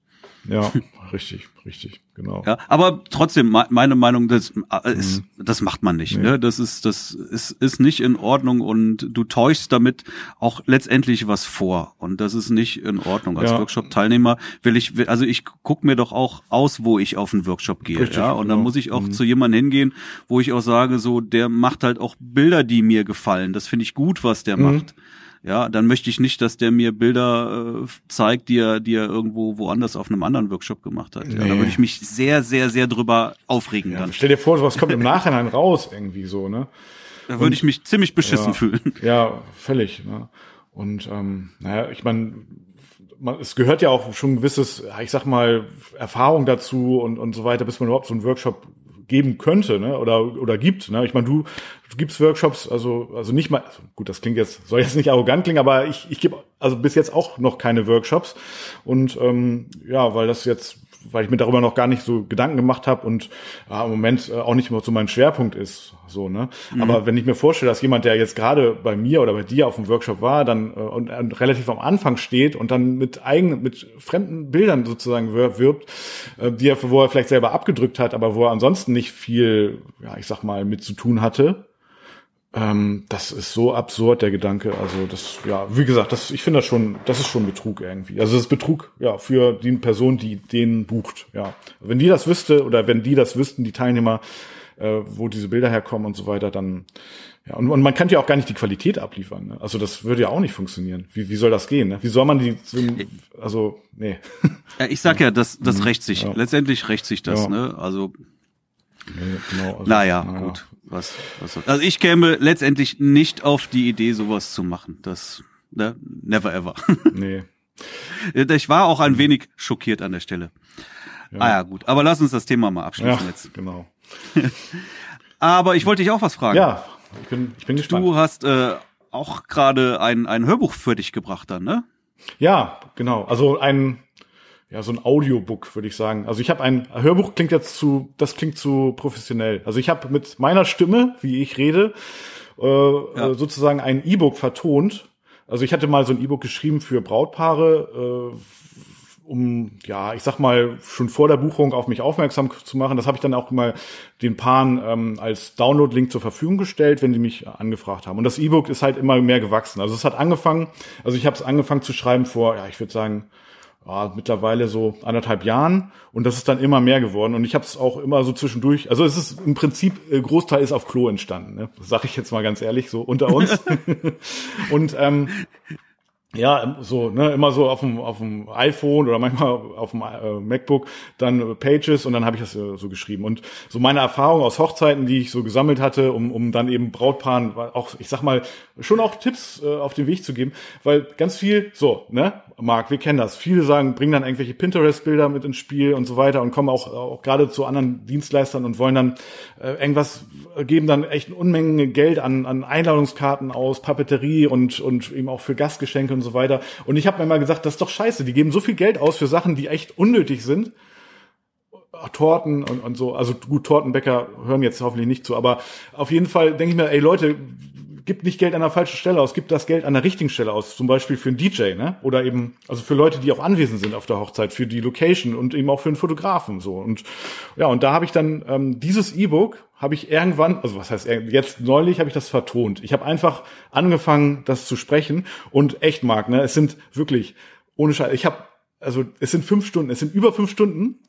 ja, richtig, richtig genau. Ja, aber trotzdem, meine Meinung, das, äh, ist, mhm. das macht man nicht. Nee. Ne? Das ist, das ist, ist nicht in Ordnung und du täuschst damit auch letztendlich was vor. Und das ist nicht in Ordnung. Als ja. Workshop-Teilnehmer will ich, also ich guck mir doch auch aus, wo ich auf einen Workshop gehe. Richtig, ja, und genau. dann muss ich auch mhm. zu jemandem hingehen, wo ich auch sage, so, der macht halt auch Bilder, die mir gefallen. Das finde ich gut, was der mhm. macht ja, dann möchte ich nicht, dass der mir Bilder äh, zeigt, die er, die er irgendwo woanders auf einem anderen Workshop gemacht hat. Ja, Da würde ich mich sehr, sehr, sehr drüber aufregen ja, dann. Stell dir vor, was kommt im Nachhinein raus irgendwie so, ne? Da würde ich mich ziemlich beschissen ja, fühlen. Ja, völlig. Ne? Und ähm, naja, ich meine, man, es gehört ja auch schon ein gewisses, ich sag mal, Erfahrung dazu und, und so weiter, bis man überhaupt so einen Workshop geben könnte, ne? Oder oder gibt. Ne? Ich meine, du, du gibst Workshops, also also nicht mal, also gut, das klingt jetzt, soll jetzt nicht arrogant klingen, aber ich, ich gebe also bis jetzt auch noch keine Workshops. Und ähm, ja, weil das jetzt weil ich mir darüber noch gar nicht so Gedanken gemacht habe und ja, im Moment äh, auch nicht mehr so mein Schwerpunkt ist. So, ne? Mhm. Aber wenn ich mir vorstelle, dass jemand, der jetzt gerade bei mir oder bei dir auf dem Workshop war, dann äh, und, und relativ am Anfang steht und dann mit eigenen, mit fremden Bildern sozusagen wirbt, äh, die er, wo er vielleicht selber abgedrückt hat, aber wo er ansonsten nicht viel, ja, ich sag mal, mit zu tun hatte, ähm, das ist so absurd, der Gedanke. Also das, ja, wie gesagt, das, ich finde das schon, das ist schon Betrug irgendwie. Also das ist Betrug, ja, für die Person, die den bucht, ja. Wenn die das wüsste oder wenn die das wüssten, die Teilnehmer, äh, wo diese Bilder herkommen und so weiter, dann, ja, und, und man kann ja auch gar nicht die Qualität abliefern. Ne? Also das würde ja auch nicht funktionieren. Wie, wie soll das gehen? Ne? Wie soll man die, also, nee. Ja, ich sag ja, das, das mhm. rächt sich. Ja. Letztendlich rächt sich das, ja. ne? Also, Nee, genau, also, naja, naja, gut. Was, was, also ich käme letztendlich nicht auf die Idee, sowas zu machen. Das, ne, never ever. Nee. Ich war auch ein wenig schockiert an der Stelle. Ja. Ah ja, gut. Aber lass uns das Thema mal abschließen ja, jetzt. Genau. Aber ich wollte dich auch was fragen. Ja, ich bin, ich bin gespannt. Du hast äh, auch gerade ein, ein Hörbuch für dich gebracht dann, ne? Ja, genau. Also ein ja, so ein Audiobook, würde ich sagen. Also ich habe ein Hörbuch klingt jetzt zu, das klingt zu professionell. Also ich habe mit meiner Stimme, wie ich rede, äh, ja. sozusagen ein E-Book vertont. Also ich hatte mal so ein E-Book geschrieben für Brautpaare, äh, um, ja, ich sag mal, schon vor der Buchung auf mich aufmerksam zu machen. Das habe ich dann auch mal den Paaren ähm, als Download-Link zur Verfügung gestellt, wenn die mich angefragt haben. Und das E-Book ist halt immer mehr gewachsen. Also es hat angefangen, also ich habe es angefangen zu schreiben vor, ja, ich würde sagen, ja, mittlerweile so anderthalb Jahren und das ist dann immer mehr geworden und ich habe es auch immer so zwischendurch, also es ist im Prinzip äh, Großteil ist auf Klo entstanden, ne? sag ich jetzt mal ganz ehrlich so unter uns und ähm, ja, so, ne, immer so auf dem, auf dem iPhone oder manchmal auf dem äh, MacBook dann Pages und dann habe ich das äh, so geschrieben. Und so meine Erfahrung aus Hochzeiten, die ich so gesammelt hatte, um, um dann eben Brautpaaren auch, ich sag mal, schon auch Tipps äh, auf den Weg zu geben, weil ganz viel, so, ne, Marc, wir kennen das. Viele sagen, bringen dann irgendwelche Pinterest-Bilder mit ins Spiel und so weiter und kommen auch, auch gerade zu anderen Dienstleistern und wollen dann äh, irgendwas, geben dann echt Unmengen Geld an, an Einladungskarten aus, Papeterie und, und eben auch für Gastgeschenke und so weiter. Und ich habe mir mal gesagt, das ist doch scheiße. Die geben so viel Geld aus für Sachen, die echt unnötig sind. Torten und, und so. Also gut, Tortenbäcker hören jetzt hoffentlich nicht zu, aber auf jeden Fall denke ich mir, ey Leute, gib nicht Geld an der falschen Stelle aus, gib das Geld an der richtigen Stelle aus. Zum Beispiel für einen DJ, ne? Oder eben, also für Leute, die auch anwesend sind auf der Hochzeit, für die Location und eben auch für einen Fotografen so. Und ja, und da habe ich dann ähm, dieses E-Book habe ich irgendwann, also was heißt jetzt neulich habe ich das vertont. Ich habe einfach angefangen, das zu sprechen und echt Marc, ne? Es sind wirklich ohne Scheiß. Ich habe also es sind fünf Stunden, es sind über fünf Stunden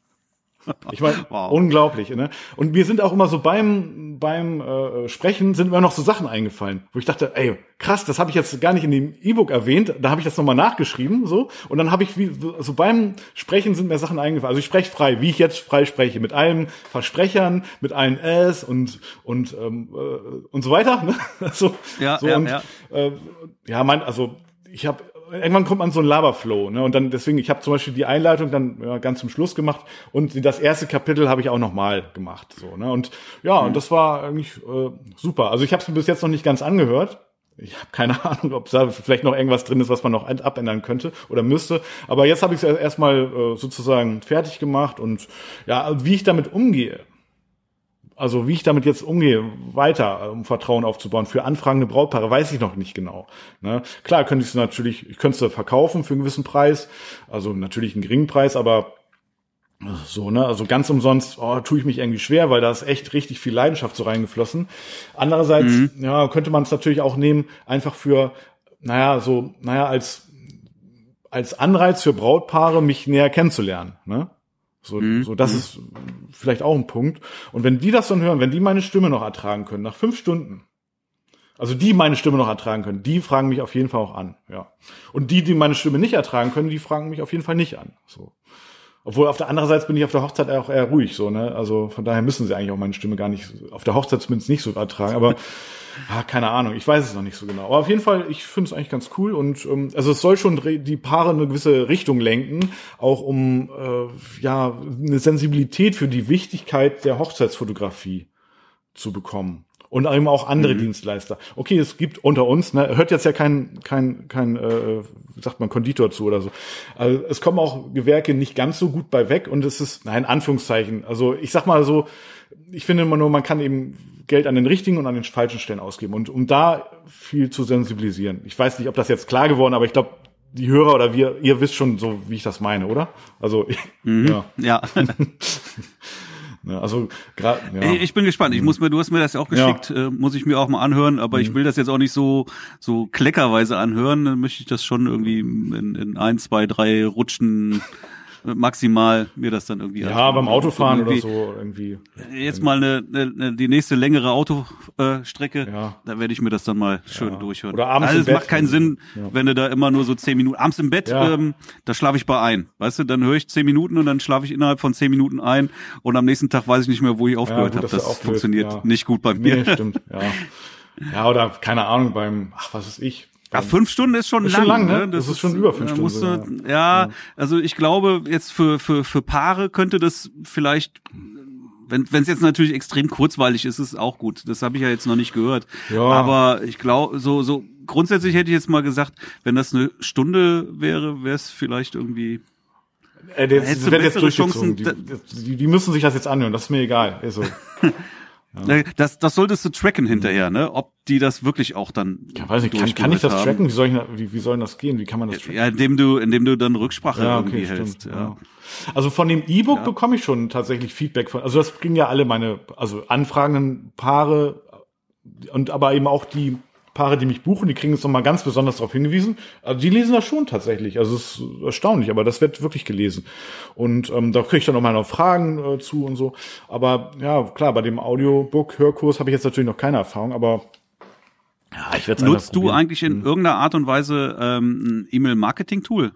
ich meine, wow. unglaublich. Ne? Und mir sind auch immer so beim beim äh, Sprechen sind mir noch so Sachen eingefallen, wo ich dachte, ey, krass, das habe ich jetzt gar nicht in dem E-Book erwähnt. Da habe ich das nochmal nachgeschrieben, so. Und dann habe ich wie so beim Sprechen sind mir Sachen eingefallen. Also ich spreche frei, wie ich jetzt frei spreche, mit allen Versprechern, mit allen S und und ähm, äh, und so weiter. Ne? so, ja, so ja, und, ja. Äh, ja, mein, also ich habe irgendwann kommt man so ein Laberflow, ne? Und dann deswegen, ich habe zum Beispiel die Einleitung dann ja, ganz zum Schluss gemacht und das erste Kapitel habe ich auch nochmal gemacht, so, ne? Und ja, mhm. und das war eigentlich äh, super. Also ich habe es bis jetzt noch nicht ganz angehört. Ich habe keine Ahnung, ob da vielleicht noch irgendwas drin ist, was man noch abändern könnte oder müsste. Aber jetzt habe ich es erstmal äh, sozusagen fertig gemacht und ja, wie ich damit umgehe, also wie ich damit jetzt umgehe, weiter, äh, um Vertrauen aufzubauen, für anfragende Brautpaare, weiß ich noch nicht genau. Ne? Klar könnte ich es natürlich, ich könnte es verkaufen für einen gewissen Preis, also natürlich einen geringen Preis, aber so, ne, also ganz umsonst oh, tue ich mich irgendwie schwer, weil da ist echt richtig viel Leidenschaft so reingeflossen. Andererseits, mhm. ja, könnte man es natürlich auch nehmen, einfach für, naja, so, naja, als als Anreiz für Brautpaare, mich näher kennenzulernen. Ne? So, mhm. so das mhm. ist vielleicht auch ein Punkt. Und wenn die das dann hören, wenn die meine Stimme noch ertragen können, nach fünf Stunden, also die meine Stimme noch ertragen können, die fragen mich auf jeden Fall auch an, ja. Und die, die meine Stimme nicht ertragen können, die fragen mich auf jeden Fall nicht an. So. Obwohl auf der anderen Seite bin ich auf der Hochzeit auch eher ruhig, so, ne? Also von daher müssen sie eigentlich auch meine Stimme gar nicht, auf der Hochzeit zumindest nicht so ertragen, aber ah, keine Ahnung, ich weiß es noch nicht so genau. Aber auf jeden Fall, ich finde es eigentlich ganz cool und ähm, also es soll schon die Paare eine gewisse Richtung lenken, auch um äh, ja eine Sensibilität für die Wichtigkeit der Hochzeitsfotografie zu bekommen und eben auch andere mhm. Dienstleister. Okay, es gibt unter uns, ne, hört jetzt ja kein, kein, kein, äh, wie sagt man, Konditor zu oder so. Also es kommen auch Gewerke nicht ganz so gut bei weg und es ist, nein, Anführungszeichen. Also ich sag mal so, ich finde immer nur, man kann eben Geld an den richtigen und an den falschen Stellen ausgeben und um da viel zu sensibilisieren. Ich weiß nicht, ob das jetzt klar geworden, aber ich glaube, die Hörer oder wir, ihr wisst schon so, wie ich das meine, oder? Also, mhm. ja. ja. Ne, also gerade. Ja. Ich bin gespannt. Ich mhm. muss mir, du hast mir das ja auch geschickt, ja. äh, muss ich mir auch mal anhören. Aber mhm. ich will das jetzt auch nicht so so kleckerweise anhören. Dann möchte ich das schon irgendwie in, in ein, zwei, drei Rutschen maximal mir das dann irgendwie. Ja, beim Autofahren oder so irgendwie. Jetzt mal eine, eine, die nächste längere Autostrecke, äh, ja. da werde ich mir das dann mal schön ja. durchhören. Oder abends also im Bett. macht keinen Sinn, ja. wenn du da immer nur so zehn Minuten, abends im Bett, ähm, da schlafe ich bei ein. Weißt du, dann höre ich zehn Minuten und dann schlafe ich innerhalb von zehn Minuten ein und am nächsten Tag weiß ich nicht mehr, wo ich aufgehört habe. Das funktioniert nicht gut bei mir. Nee, stimmt, ja. Ja, oder keine Ahnung, beim, ach, was ist ich, ja, fünf Stunden ist schon ist lang. Schon lang ne? Das, das ist, schon über fünf Stunden. Musste, ja. ja, also ich glaube, jetzt für, für, für Paare könnte das vielleicht wenn es jetzt natürlich extrem kurzweilig ist, ist es auch gut. Das habe ich ja jetzt noch nicht gehört. Ja. Aber ich glaube, so, so grundsätzlich hätte ich jetzt mal gesagt, wenn das eine Stunde wäre, wäre es vielleicht irgendwie. Äh, das, das wird jetzt durchgezogen. Die, die, die, müssen sich das jetzt anhören, das ist mir egal. Also. Ja. Das, das solltest du tracken hinterher, ne? Ob die das wirklich auch dann. Ja, weiß ich, kann, kann ich das haben. tracken? Wie soll, ich, wie, wie soll das gehen? Wie kann man das tracken? Ja, indem du, indem du dann Rücksprache ja, okay, irgendwie hältst. Ja. ja. Also von dem E-Book ja. bekomme ich schon tatsächlich Feedback von. Also das kriegen ja alle meine, also anfragenden Paare und aber eben auch die Paare, die mich buchen, die kriegen es nochmal ganz besonders darauf hingewiesen. Also die lesen das schon tatsächlich. Also es ist erstaunlich, aber das wird wirklich gelesen. Und ähm, da kriege ich dann nochmal noch Fragen äh, zu und so. Aber ja, klar, bei dem Audiobook-Hörkurs habe ich jetzt natürlich noch keine Erfahrung, aber ja, ich werde Nutzt du eigentlich in hm. irgendeiner Art und Weise ähm, ein E-Mail-Marketing-Tool?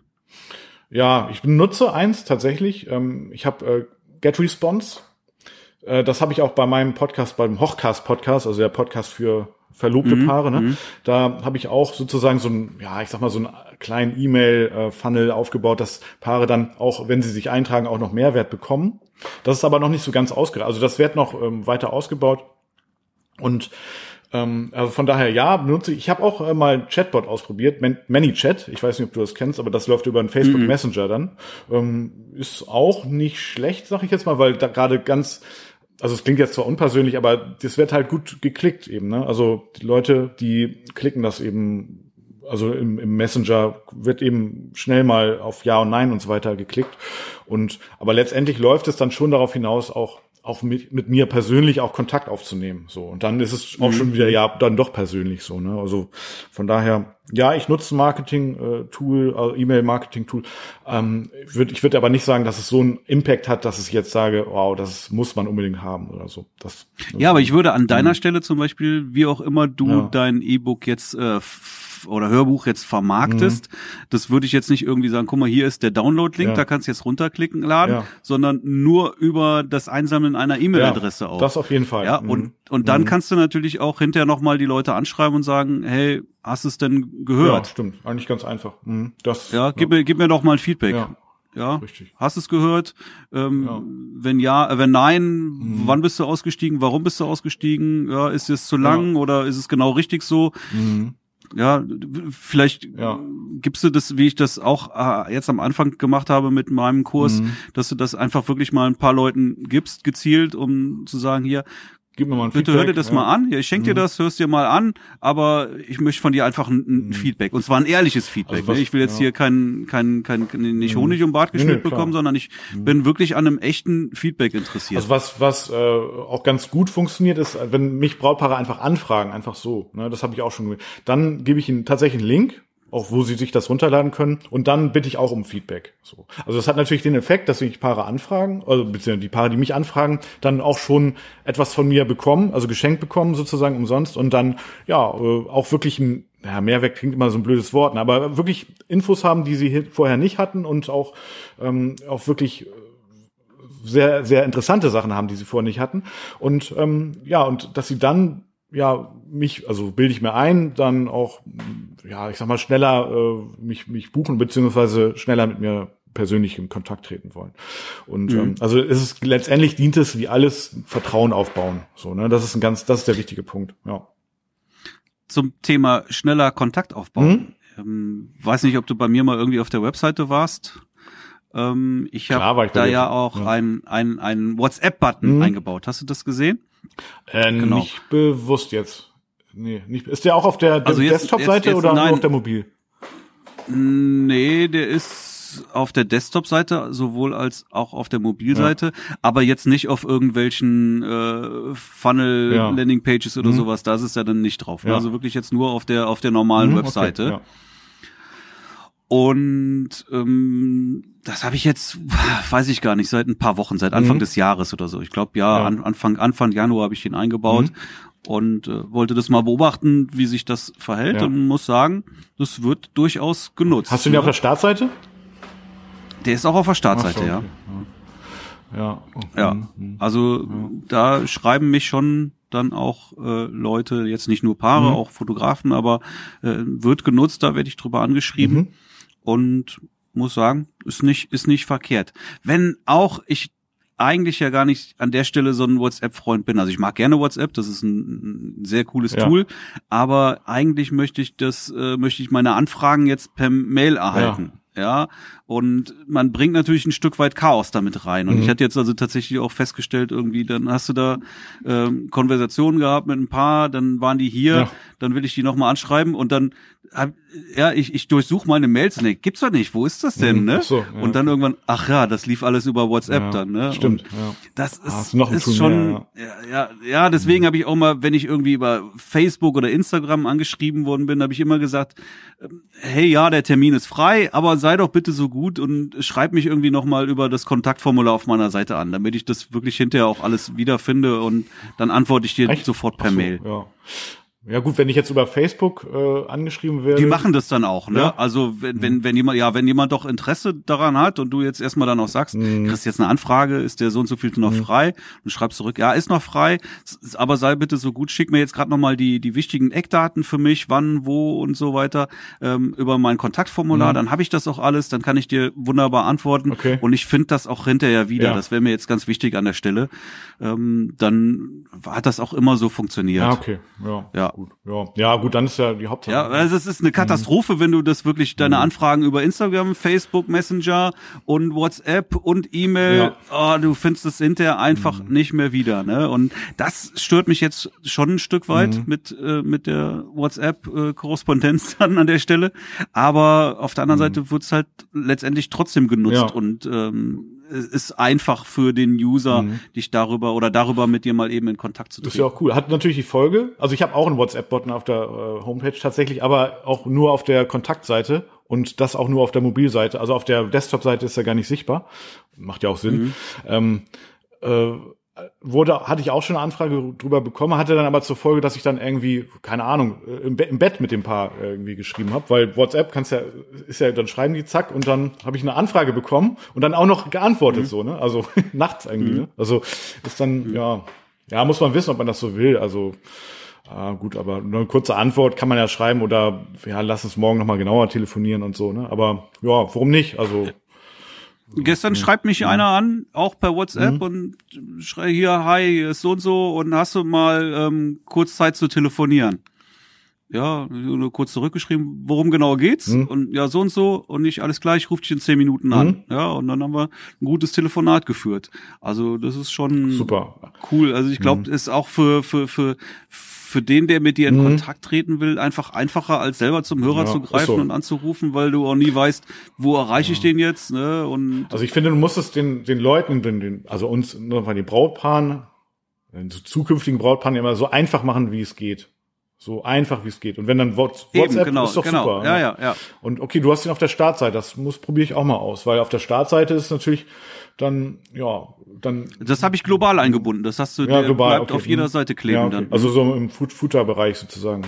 Ja, ich benutze eins tatsächlich. Ähm, ich habe äh, GetResponse. Äh, das habe ich auch bei meinem Podcast, beim Hochcast-Podcast, also der Podcast für verlobte mhm. Paare, ne? Mhm. Da habe ich auch sozusagen so ein, ja, ich sag mal, so einen kleinen E-Mail-Funnel aufgebaut, dass Paare dann auch, wenn sie sich eintragen, auch noch Mehrwert bekommen. Das ist aber noch nicht so ganz ausgereift. Also das wird noch ähm, weiter ausgebaut. Und ähm, also von daher ja, benutze ich. Ich habe auch äh, mal Chatbot ausprobiert, Man ManyChat. Ich weiß nicht, ob du das kennst, aber das läuft über einen Facebook mhm. Messenger dann. Ähm, ist auch nicht schlecht, sag ich jetzt mal, weil da gerade ganz also es klingt jetzt zwar unpersönlich, aber das wird halt gut geklickt eben. Ne? Also die Leute, die klicken das eben, also im, im Messenger wird eben schnell mal auf Ja und Nein und so weiter geklickt. Und aber letztendlich läuft es dann schon darauf hinaus, auch auch mit, mit mir persönlich auch Kontakt aufzunehmen. So. Und dann ist es auch mhm. schon wieder, ja, dann doch persönlich so. Ne? Also von daher, ja, ich nutze Marketing-Tool, also E-Mail-Marketing-Tool. Ähm, ich würde ich würd aber nicht sagen, dass es so einen Impact hat, dass ich jetzt sage, wow, das muss man unbedingt haben oder so. Das, ja, aber ich würde an deiner mhm. Stelle zum Beispiel, wie auch immer du ja. dein E-Book jetzt äh, oder Hörbuch jetzt vermarktest, mhm. das würde ich jetzt nicht irgendwie sagen, guck mal, hier ist der Download-Link, ja. da kannst du jetzt runterklicken, laden, ja. sondern nur über das Einsammeln einer E-Mail-Adresse ja, auch. Das auf jeden Fall. Ja, und, mhm. und dann mhm. kannst du natürlich auch hinterher nochmal die Leute anschreiben und sagen, hey, hast du es denn gehört? Ja, stimmt. Eigentlich ganz einfach. Mhm. Das, ja, gib mir, gib mir doch mal ein Feedback. Ja. Ja, Richtig. hast es gehört? Ähm, ja. Wenn ja, äh, wenn nein, mhm. wann bist du ausgestiegen? Warum bist du ausgestiegen? Ja, ist es zu lang ja. oder ist es genau richtig so? Mhm ja, vielleicht ja. gibst du das, wie ich das auch äh, jetzt am Anfang gemacht habe mit meinem Kurs, mhm. dass du das einfach wirklich mal ein paar Leuten gibst, gezielt, um zu sagen, hier, Gib mir mal ein Bitte Feedback. hör dir das ja. mal an. Ja, ich schenke dir mhm. das, hörst dir mal an, aber ich möchte von dir einfach ein, ein mhm. Feedback. Und zwar ein ehrliches Feedback. Also was, ne? Ich will jetzt ja. hier kein, kein, kein, nicht mhm. Honig um Bart geschmiert nee, nee, bekommen, sondern ich bin wirklich an einem echten Feedback interessiert. Also was, was äh, auch ganz gut funktioniert, ist, wenn mich Brautpaare einfach anfragen, einfach so. Ne? Das habe ich auch schon gemacht. Dann gebe ich ihnen tatsächlich einen Link auch wo sie sich das runterladen können. Und dann bitte ich auch um Feedback. So. Also das hat natürlich den Effekt, dass sich Paare anfragen, also beziehungsweise die Paare, die mich anfragen, dann auch schon etwas von mir bekommen, also geschenkt bekommen sozusagen umsonst und dann ja äh, auch wirklich ein ja, Mehrwert klingt immer so ein blödes Wort, ne, aber wirklich Infos haben, die sie vorher nicht hatten und auch ähm, auch wirklich sehr sehr interessante Sachen haben, die sie vorher nicht hatten und ähm, ja und dass sie dann ja, mich, also bilde ich mir ein, dann auch, ja, ich sag mal, schneller äh, mich, mich buchen, beziehungsweise schneller mit mir persönlich in Kontakt treten wollen. Und mhm. ähm, also es ist letztendlich dient es wie alles Vertrauen aufbauen. So, ne? Das ist ein ganz, das ist der wichtige Punkt, ja. Zum Thema schneller Kontakt aufbauen. Mhm. Ähm, weiß nicht, ob du bei mir mal irgendwie auf der Webseite warst. Ähm, ich habe da ja auch ja. ein, ein, ein WhatsApp-Button mhm. eingebaut. Hast du das gesehen? Äh, genau. Nicht bewusst jetzt. Nee, nicht. Ist der auch auf der, der also Desktop-Seite oder nein, nur auf der Mobil? Nee, der ist auf der Desktop-Seite sowohl als auch auf der Mobilseite, ja. aber jetzt nicht auf irgendwelchen äh, Funnel ja. Landing Pages oder mhm. sowas. Da ist es ja dann nicht drauf. Ne? Ja. Also wirklich jetzt nur auf der auf der normalen mhm, Webseite. Okay, Und ähm, das habe ich jetzt, weiß ich gar nicht, seit ein paar Wochen, seit Anfang mhm. des Jahres oder so. Ich glaube, ja, ja, An, Anfang, Anfang Januar habe ich den eingebaut mhm. und äh, wollte das mal beobachten, wie sich das verhält ja. und muss sagen, das wird durchaus genutzt. Hast du den ja. auf der Startseite? Der ist auch auf der Startseite, so, okay. ja. Ja. Ja. Mhm. Also da schreiben mich schon dann auch äh, Leute, jetzt nicht nur Paare, mhm. auch Fotografen, aber äh, wird genutzt, da werde ich drüber angeschrieben. Mhm. Und muss sagen, ist nicht, ist nicht verkehrt. Wenn auch ich eigentlich ja gar nicht an der Stelle so ein WhatsApp-Freund bin. Also ich mag gerne WhatsApp, das ist ein, sehr cooles ja. Tool, aber eigentlich möchte ich das, äh, möchte ich meine Anfragen jetzt per Mail erhalten. Ja. ja. Und man bringt natürlich ein Stück weit Chaos damit rein. Und mhm. ich hatte jetzt also tatsächlich auch festgestellt, irgendwie, dann hast du da ähm, Konversationen gehabt mit ein paar, dann waren die hier, ja. dann will ich die nochmal anschreiben und dann hab, ja, ich, ich durchsuche meine Mails denk, gibt's doch nicht, wo ist das denn, mhm, ne? So, ja. Und dann irgendwann, ach ja, das lief alles über WhatsApp ja, dann, ne? Stimmt, und ja. Das ist, ah, ist schon, mehr, ja. ja, ja, deswegen mhm. habe ich auch mal, wenn ich irgendwie über Facebook oder Instagram angeschrieben worden bin, habe ich immer gesagt, ähm, hey, ja, der Termin ist frei, aber sei doch bitte so gut und schreib mich irgendwie nochmal über das Kontaktformular auf meiner Seite an, damit ich das wirklich hinterher auch alles wiederfinde und dann antworte ich dir Echt? sofort per so, Mail. Ja. Ja gut, wenn ich jetzt über Facebook äh, angeschrieben werde. Die machen das dann auch, ne? Ja? Also wenn, wenn, wenn jemand, ja, wenn jemand doch Interesse daran hat und du jetzt erstmal dann auch sagst, mhm. kriegst jetzt eine Anfrage, ist der so und so viel noch mhm. frei? Und schreibst zurück, ja, ist noch frei, aber sei bitte so gut, schick mir jetzt gerade nochmal die, die wichtigen Eckdaten für mich, wann, wo und so weiter, ähm, über mein Kontaktformular, mhm. dann habe ich das auch alles, dann kann ich dir wunderbar antworten. Okay. Und ich finde das auch hinterher wieder. Ja. Das wäre mir jetzt ganz wichtig an der Stelle. Ähm, dann hat das auch immer so funktioniert. Ja, okay. Ja. ja. Gut. Ja. ja, gut, dann ist ja die Hauptsache. Ja, also es ist eine Katastrophe, mhm. wenn du das wirklich deine mhm. Anfragen über Instagram, Facebook, Messenger und WhatsApp und E-Mail, ja. oh, du findest es hinterher einfach mhm. nicht mehr wieder. Ne? Und das stört mich jetzt schon ein Stück weit mhm. mit, äh, mit der WhatsApp-Korrespondenz dann an der Stelle. Aber auf der anderen mhm. Seite wird es halt letztendlich trotzdem genutzt ja. und ähm, ist einfach für den User, mhm. dich darüber oder darüber mit dir mal eben in Kontakt zu treten. Das ist ja auch cool. Hat natürlich die Folge. Also ich habe auch einen WhatsApp-Button auf der äh, Homepage tatsächlich, aber auch nur auf der Kontaktseite und das auch nur auf der Mobilseite. Also auf der Desktop-Seite ist er gar nicht sichtbar. Macht ja auch Sinn. Mhm. Ähm, äh, wurde, hatte ich auch schon eine Anfrage drüber bekommen, hatte dann aber zur Folge, dass ich dann irgendwie, keine Ahnung, äh, im, Be im Bett mit dem Paar irgendwie geschrieben habe, weil WhatsApp kannst ja, ist ja, dann schreiben die zack und dann habe ich eine Anfrage bekommen und dann auch noch geantwortet mhm. so, ne? Also nachts irgendwie, mhm. ne? Also ist dann, mhm. ja, ja, muss man wissen, ob man das so will. Also Ah, gut, aber nur eine kurze Antwort kann man ja schreiben oder ja, lass uns morgen nochmal genauer telefonieren und so, ne? Aber ja, warum nicht? Also Gestern schreibt mich einer an, auch per WhatsApp mhm. und schreit hier, hi, ist so und so und hast du mal ähm, kurz Zeit zu telefonieren? Ja, nur kurz zurückgeschrieben, worum genau geht's? Mhm. Und ja, so und so und nicht alles gleich, ruft dich in zehn Minuten an. Mhm. Ja, und dann haben wir ein gutes Telefonat geführt. Also das ist schon super cool. Also ich glaube, mhm. ist auch für, für, für, für den, der mit dir in mhm. Kontakt treten will, einfach einfacher als selber zum Hörer ja, zu greifen so. und anzurufen, weil du auch nie weißt, wo erreiche ja. ich den jetzt. Ne? Und also ich finde, du musst es den, den Leuten, den, den, also uns, den Brautpaaren, den zukünftigen Brautpaaren immer so einfach machen, wie es geht. So einfach wie es geht. Und wenn dann WhatsApp Eben, genau, ist doch genau. super. Ja, ne? ja, ja. Und okay, du hast ihn auf der Startseite, das muss probiere ich auch mal aus, weil auf der Startseite ist natürlich dann ja, dann Das habe ich global eingebunden. Das hast du ja, global, bleibt okay. auf jeder Seite kleben ja, okay. dann. Also so im Footer Bereich sozusagen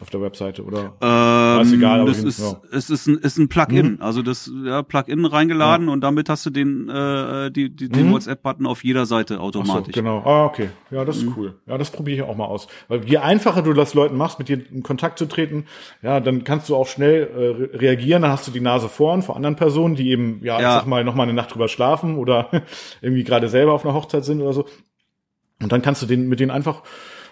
auf der Webseite oder ähm, ist egal, aber das ist, ja. es ist ein, ist ein Plugin, mhm. also das ja, Plugin reingeladen ja. und damit hast du den äh, die, die, den mhm. WhatsApp-Button auf jeder Seite automatisch. So, genau, ah okay, ja das ist mhm. cool, ja das probiere ich auch mal aus, weil je einfacher du das Leuten machst, mit dir in Kontakt zu treten, ja dann kannst du auch schnell äh, reagieren, dann hast du die Nase vorn vor anderen Personen, die eben ja, ja. Sag mal noch mal eine Nacht drüber schlafen oder irgendwie gerade selber auf einer Hochzeit sind oder so und dann kannst du den mit denen einfach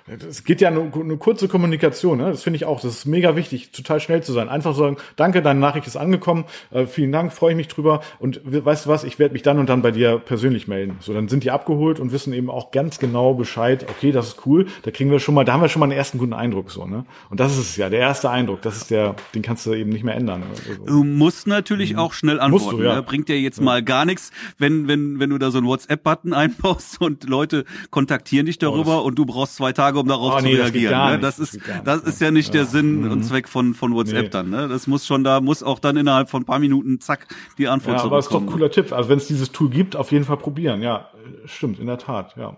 es geht ja eine, eine kurze Kommunikation, ne? das finde ich auch. Das ist mega wichtig, total schnell zu sein. Einfach sagen, danke, deine Nachricht ist angekommen, äh, vielen Dank, freue ich mich drüber. Und weißt du was, ich werde mich dann und dann bei dir persönlich melden. So, dann sind die abgeholt und wissen eben auch ganz genau Bescheid, okay, das ist cool, da kriegen wir schon mal, da haben wir schon mal einen ersten guten Eindruck. so ne? Und das ist es ja, der erste Eindruck, das ist der, den kannst du eben nicht mehr ändern. Also, du musst natürlich mhm. auch schnell antworten. Du, ja. ne? Bringt dir jetzt ja. mal gar nichts, wenn, wenn, wenn du da so einen WhatsApp-Button einbaust und Leute kontaktieren dich darüber oh, und du brauchst zwei Tage, um darauf oh, zu nee, reagieren reagieren. Ne? Das, ist, das, das ist ja nicht der Sinn mhm. und Zweck von, von WhatsApp nee. dann. Ne? Das muss schon, da muss auch dann innerhalb von ein paar Minuten zack die Antwort ja, aber ist doch ein cooler Tipp. Also wenn es dieses Tool gibt, auf jeden Fall probieren. Ja, stimmt, in der Tat. Ja,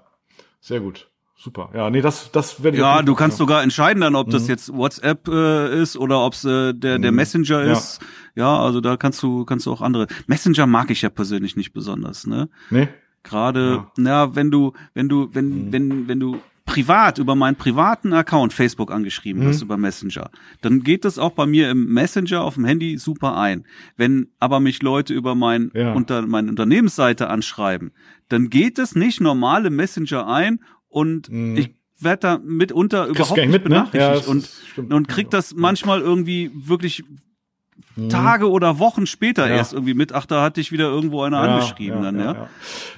sehr gut. Super. Ja, nee, das, das werde ich. Ja, du kannst sogar entscheiden dann, ob mhm. das jetzt WhatsApp äh, ist oder ob es äh, der der mhm. Messenger ist. Ja. ja, also da kannst du kannst du auch andere. Messenger mag ich ja persönlich nicht besonders, ne? Nee. Gerade, ja. ja, wenn du wenn du wenn mhm. wenn wenn du privat über meinen privaten Account Facebook angeschrieben mhm. wirst über Messenger, dann geht das auch bei mir im Messenger auf dem Handy super ein. Wenn aber mich Leute über mein ja. unter meine Unternehmensseite anschreiben, dann geht es nicht normale Messenger ein und mhm. ich werde da mitunter überhaupt nicht mit, benachrichtigt ne? ja, und, und krieg das manchmal irgendwie wirklich Mhm. Tage oder Wochen später ja. erst irgendwie mit, ach, da hatte ich wieder irgendwo einer ja, angeschrieben ja, dann, ja.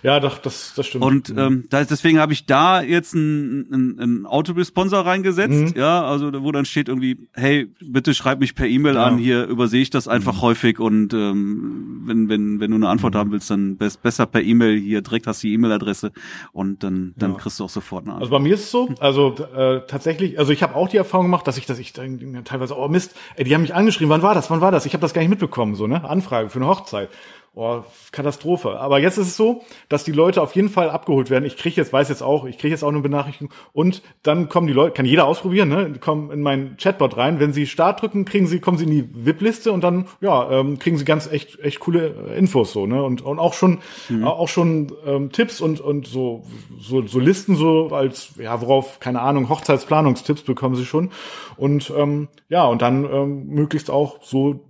Ja, doch, das, das stimmt. Und mhm. ähm, da, deswegen habe ich da jetzt einen, einen, einen Autoresponsor reingesetzt, mhm. ja, also wo dann steht irgendwie, hey, bitte schreib mich per E-Mail an, hier übersehe ich das einfach mhm. häufig und ähm, wenn, wenn, wenn du eine Antwort mhm. haben willst, dann best, besser per E-Mail, hier direkt hast du die E-Mail-Adresse und dann, dann kriegst du auch sofort eine Antwort. Also bei mir ist es so, also äh, tatsächlich, also ich habe auch die Erfahrung gemacht, dass ich, dass ich dann teilweise, oh Mist, ey, die haben mich angeschrieben, wann war das, wann war das? Ich habe das gar nicht mitbekommen, so, ne? Anfrage für eine Hochzeit. Oh, Katastrophe. Aber jetzt ist es so, dass die Leute auf jeden Fall abgeholt werden. Ich kriege jetzt, weiß jetzt auch, ich kriege jetzt auch eine Benachrichtigung. Und dann kommen die Leute, kann jeder ausprobieren, ne? Die kommen in meinen Chatbot rein. Wenn sie Start drücken, kriegen sie, kommen sie in die VIP-Liste und dann, ja, ähm, kriegen sie ganz echt, echt coole äh, Infos so, ne? Und, und auch schon, mhm. auch schon ähm, Tipps und, und so, so, so Listen so als, ja, worauf, keine Ahnung, Hochzeitsplanungstipps bekommen sie schon. Und ähm, ja, und dann ähm, möglichst auch so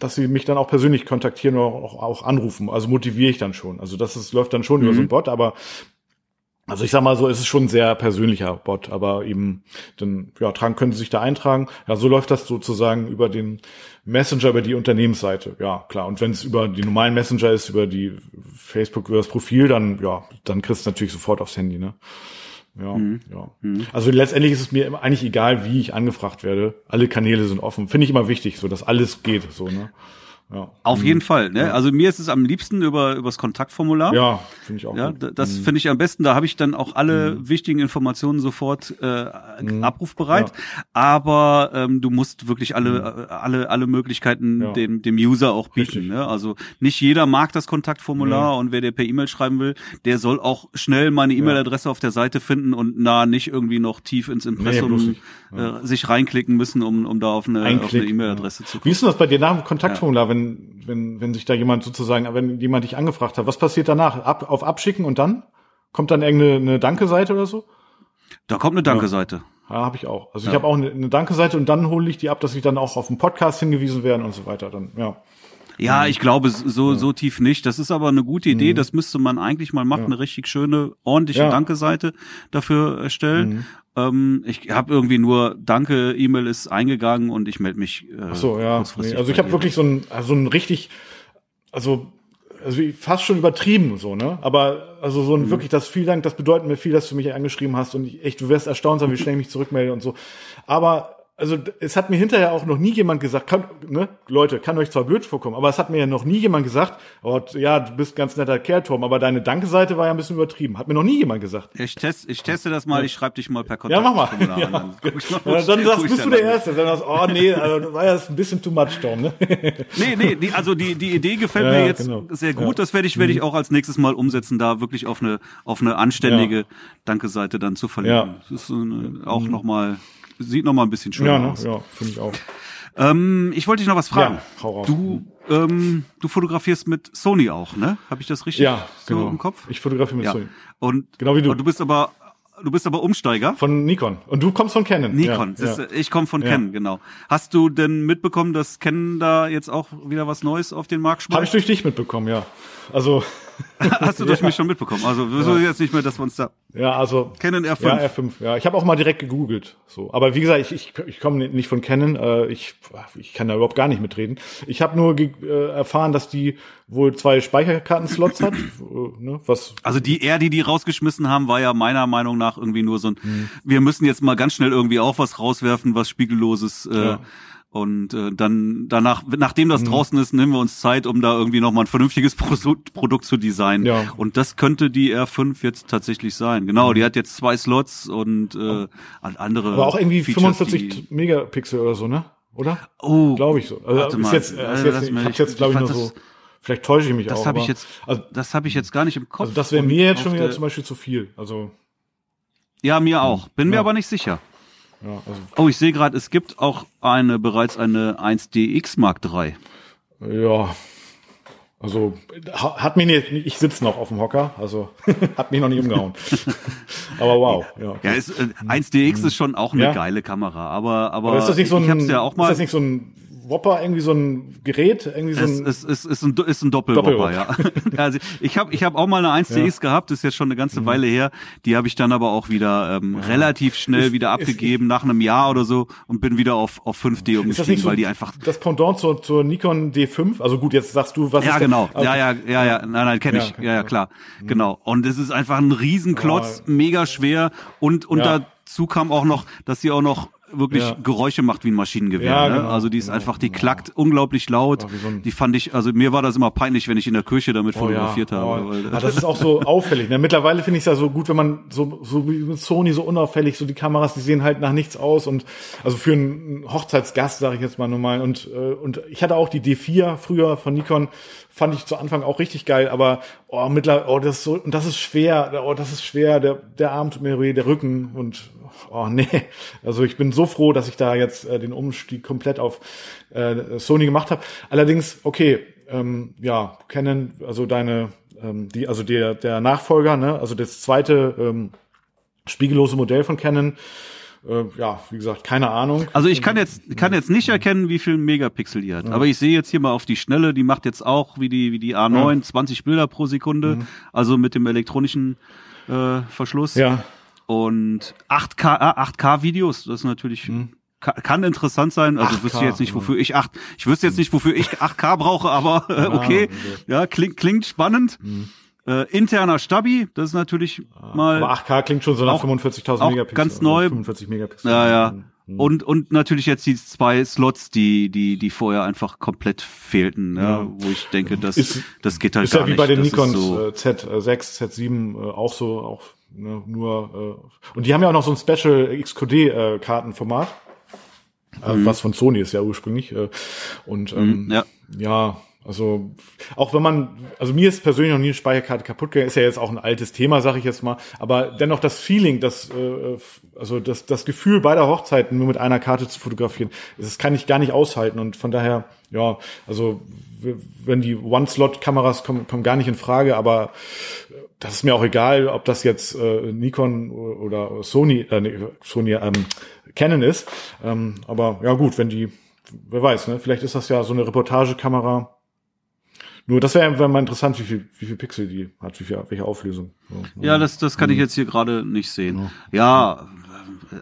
dass sie mich dann auch persönlich kontaktieren oder auch, auch anrufen. Also motiviere ich dann schon. Also das ist, läuft dann schon mhm. über so ein mhm. Bot, aber Also ich sag mal so, es ist schon ein sehr persönlicher Bot, aber eben dann ja, tragen können Sie sich da eintragen. Ja, so läuft das sozusagen über den Messenger, über die Unternehmensseite. Ja, klar. Und wenn es über die normalen Messenger ist, über die Facebook, über das Profil, dann ja, dann kriegst du natürlich sofort aufs Handy, ne? Ja, mhm. ja. Mhm. Also letztendlich ist es mir eigentlich egal, wie ich angefragt werde. Alle Kanäle sind offen. Finde ich immer wichtig, so dass alles geht, so, ne? Ja. Auf mhm. jeden Fall. Ne? Ja. Also mir ist es am liebsten über übers Kontaktformular. Ja, finde ich auch. Ja, gut. das mhm. finde ich am besten. Da habe ich dann auch alle mhm. wichtigen Informationen sofort äh, mhm. abrufbereit. Ja. Aber ähm, du musst wirklich alle mhm. äh, alle alle Möglichkeiten dem dem User auch bieten. Ne? Also nicht jeder mag das Kontaktformular und wer dir per E-Mail schreiben will, der soll auch schnell meine E-Mail-Adresse auf der Seite finden und na nicht irgendwie noch tief ins Impressum nee, äh, sich reinklicken müssen, um um da auf eine auf eine E-Mail-Adresse zu kommen. Wie ist denn das bei dir nach dem Kontaktformular, wenn wenn, wenn, wenn sich da jemand sozusagen, wenn jemand dich angefragt hat, was passiert danach? Ab, auf Abschicken und dann? Kommt dann irgendeine Danke-Seite oder so? Da kommt eine Danke-Seite. Ja, ja habe ich auch. Also ja. ich habe auch eine, eine Danke-Seite und dann hole ich die ab, dass ich dann auch auf den Podcast hingewiesen werden und so weiter. Dann, ja. Ja, ich glaube so so tief nicht. Das ist aber eine gute Idee. Mhm. Das müsste man eigentlich mal machen, ja. eine richtig schöne, ordentliche ja. Danke-Seite dafür erstellen. Mhm. Ähm, ich habe irgendwie nur Danke, E-Mail ist eingegangen und ich melde mich. Äh, Ach so, ja. Nee, also ich habe wirklich so ein, also ein richtig, also also fast schon übertrieben so, ne? Aber also so ein mhm. wirklich das vielen Dank, das bedeutet mir viel, dass du mich angeschrieben hast und ich, echt, du wirst erstaunt sein, wie schnell ich mich zurückmelde und so. Aber also es hat mir hinterher auch noch nie jemand gesagt, kann, ne, Leute, kann euch zwar blöd vorkommen, aber es hat mir ja noch nie jemand gesagt, oh, ja, du bist ganz netter Kerl, Tom, aber deine Danke-Seite war ja ein bisschen übertrieben. Hat mir noch nie jemand gesagt. Ich, test, ich teste das mal, ich schreibe dich mal per Kontakt. Ja, mach mal. Ja. Dann, mal, ja, dann das, bist du der Erste. Dann sagst, oh nee, also, war ja ein bisschen too much, Tom. Ne? nee, nee, die, also die, die Idee gefällt ja, mir jetzt genau. sehr gut. Das werde ich, werde ich mhm. auch als nächstes Mal umsetzen, da wirklich auf eine, auf eine anständige Danke-Seite dann zu verlinken. Ja. Das ist äh, auch mhm. nochmal sieht noch mal ein bisschen schöner ja, ne? aus. Ja, finde ich auch. Ähm, ich wollte dich noch was fragen. Ja, hau raus. Du, ähm, du fotografierst mit Sony auch, ne? Habe ich das richtig ja, so genau. im Kopf? Ich fotografiere mit ja. Sony. Und genau wie du. Und du bist aber du bist aber Umsteiger. Von Nikon. Und du kommst von Canon. Nikon. Ja, ja. ich komme von ja. Canon, genau. Hast du denn mitbekommen, dass Canon da jetzt auch wieder was Neues auf den Markt schmeißt? Habe ich durch dich mitbekommen, ja. Also Hast du durch mich schon mitbekommen? Also wieso ja. jetzt nicht mehr, dass wir uns da ja, also Canon R5. Ja, R5. Ja, ich habe auch mal direkt gegoogelt. So, aber wie gesagt, ich, ich, ich komme nicht von Canon. Äh, ich, ich kann da überhaupt gar nicht mitreden. Ich habe nur äh, erfahren, dass die wohl zwei Speicherkartenslots hat. Äh, ne, was? Also die R, die die rausgeschmissen haben, war ja meiner Meinung nach irgendwie nur so ein. Hm. Wir müssen jetzt mal ganz schnell irgendwie auch was rauswerfen, was spiegelloses. Äh, ja und äh, dann danach, nachdem das mhm. draußen ist, nehmen wir uns Zeit, um da irgendwie nochmal ein vernünftiges Pro Produkt zu designen. Ja. Und das könnte die R5 jetzt tatsächlich sein. Genau, mhm. die hat jetzt zwei Slots und äh, andere. Aber auch irgendwie Features, 45 Megapixel oder so, ne? Oder? Oh, glaube ich so. Also ist jetzt, ist jetzt, ich hab's jetzt glaube ich nur so. Vielleicht täusche ich mich das auch. Das habe ich jetzt, also, das habe ich jetzt gar nicht im Kopf. Also das wäre mir jetzt schon wieder zum Beispiel zu viel. Also ja, mir auch. Bin ja. mir aber nicht sicher. Ja, also oh, ich sehe gerade, es gibt auch eine bereits eine 1DX Mark III. Ja, also hat mich nicht, ich sitze noch auf dem Hocker, also hat mich noch nicht umgehauen. aber wow. Ja, ja ist, äh, 1DX ist schon auch eine ja? geile Kamera, aber aber, aber ist das nicht so ein, ich hab's ja auch mal. Ist das nicht so ein Whopper irgendwie so ein Gerät, irgendwie so ein. Es, es, es ist ein, ist ein Doppelwhopper, ja. also ich habe ich hab auch mal eine 1DX ja. gehabt, das ist jetzt schon eine ganze mhm. Weile her. Die habe ich dann aber auch wieder ähm, ja. relativ schnell ist, wieder abgegeben, ist, nach einem Jahr oder so und bin wieder auf, auf 5D umgestiegen, so weil die einfach. Das Pendant zur, zur Nikon D5, also gut, jetzt sagst du, was ja, ist genau. Okay. Ja, ja, ja, ja, nein, nein, kenne ich. Ja, ja, klar. Mhm. Genau. Und es ist einfach ein Riesenklotz, mega schwer und, und dazu kam auch noch, dass sie auch noch wirklich ja. Geräusche macht wie ein Maschinengewehr. Ja, ne? genau, Also die ist genau, einfach, die genau. klackt unglaublich laut. Ja, so die fand ich, also mir war das immer peinlich, wenn ich in der Küche damit oh, fotografiert habe. Oh, weil, das ist auch so auffällig. Ne? Mittlerweile finde ich es ja so gut, wenn man so, so wie mit Sony so unauffällig, so die Kameras, die sehen halt nach nichts aus und also für einen Hochzeitsgast, sage ich jetzt mal normal. Und, äh, und ich hatte auch die D4 früher von Nikon, fand ich zu Anfang auch richtig geil, aber oh, mittlerweile, oh, das ist so, und das ist schwer, oh, das ist schwer, der, der Arm tut mir weh, der Rücken und oh nee. Also ich bin so froh, dass ich da jetzt äh, den Umstieg komplett auf äh, Sony gemacht habe. Allerdings, okay, ähm, ja, Canon, also deine, ähm, die, also der, der Nachfolger, ne, also das zweite ähm, spiegellose Modell von Canon, äh, ja, wie gesagt, keine Ahnung. Also ich kann jetzt kann jetzt nicht erkennen, wie viel Megapixel die hat, ja. aber ich sehe jetzt hier mal auf die Schnelle, die macht jetzt auch wie die wie die A9 ja. 20 Bilder pro Sekunde, mhm. also mit dem elektronischen äh, Verschluss. Ja. Und 8K, ah, 8K Videos, das ist natürlich Hm. kann, interessant sein. Also 8K, wüsste ich jetzt nicht, wofür ich 8, ich wüsste jetzt nicht, wofür ich 8K brauche, aber äh, okay. Ja, klingt, klingt spannend. Hm. Äh, interner Stabi, das ist natürlich mal. Aber 8K klingt schon so nach Auch- 45.000 auch Megapixel. ganz neu. 45 Megapixel. Ja, ja. Mhm. Und, und natürlich jetzt die zwei Slots, die, die, die vorher einfach komplett fehlten, ja, Ja. wo ich denke, das, Ist- das geht halt Ist gar ja wie bei den Das Nikons so, äh, Z6, Z7 äh, auch so, auch ne, nur äh, und die haben ja auch noch so ein Special XQD äh, Kartenformat, äh, was von Sony ist ja ursprünglich äh, und ähm, Mhm, ja. ja, also auch wenn man, also mir ist persönlich noch nie eine Speicherkarte kaputt gegangen, ist ja jetzt auch ein altes Thema, sage ich jetzt mal, aber dennoch das Feeling, das, äh, also das, das Gefühl beider Hochzeiten nur mit einer Karte zu fotografieren, das kann ich gar nicht aushalten und von daher, ja, also wenn die One-Slot-Kameras kommen, kommen gar nicht in Frage, aber das ist mir auch egal, ob das jetzt äh, Nikon oder Sony, äh, Sony, ähm, Canon ist, ähm, aber ja gut, wenn die, wer weiß, ne, vielleicht ist das ja so eine Reportagekamera, nur das wäre wär mal interessant, wie viel, wie viel Pixel die hat, wie viel, welche Auflösung. So, Ja, das, das Mhm. kann ich jetzt hier gerade nicht sehen. Ja,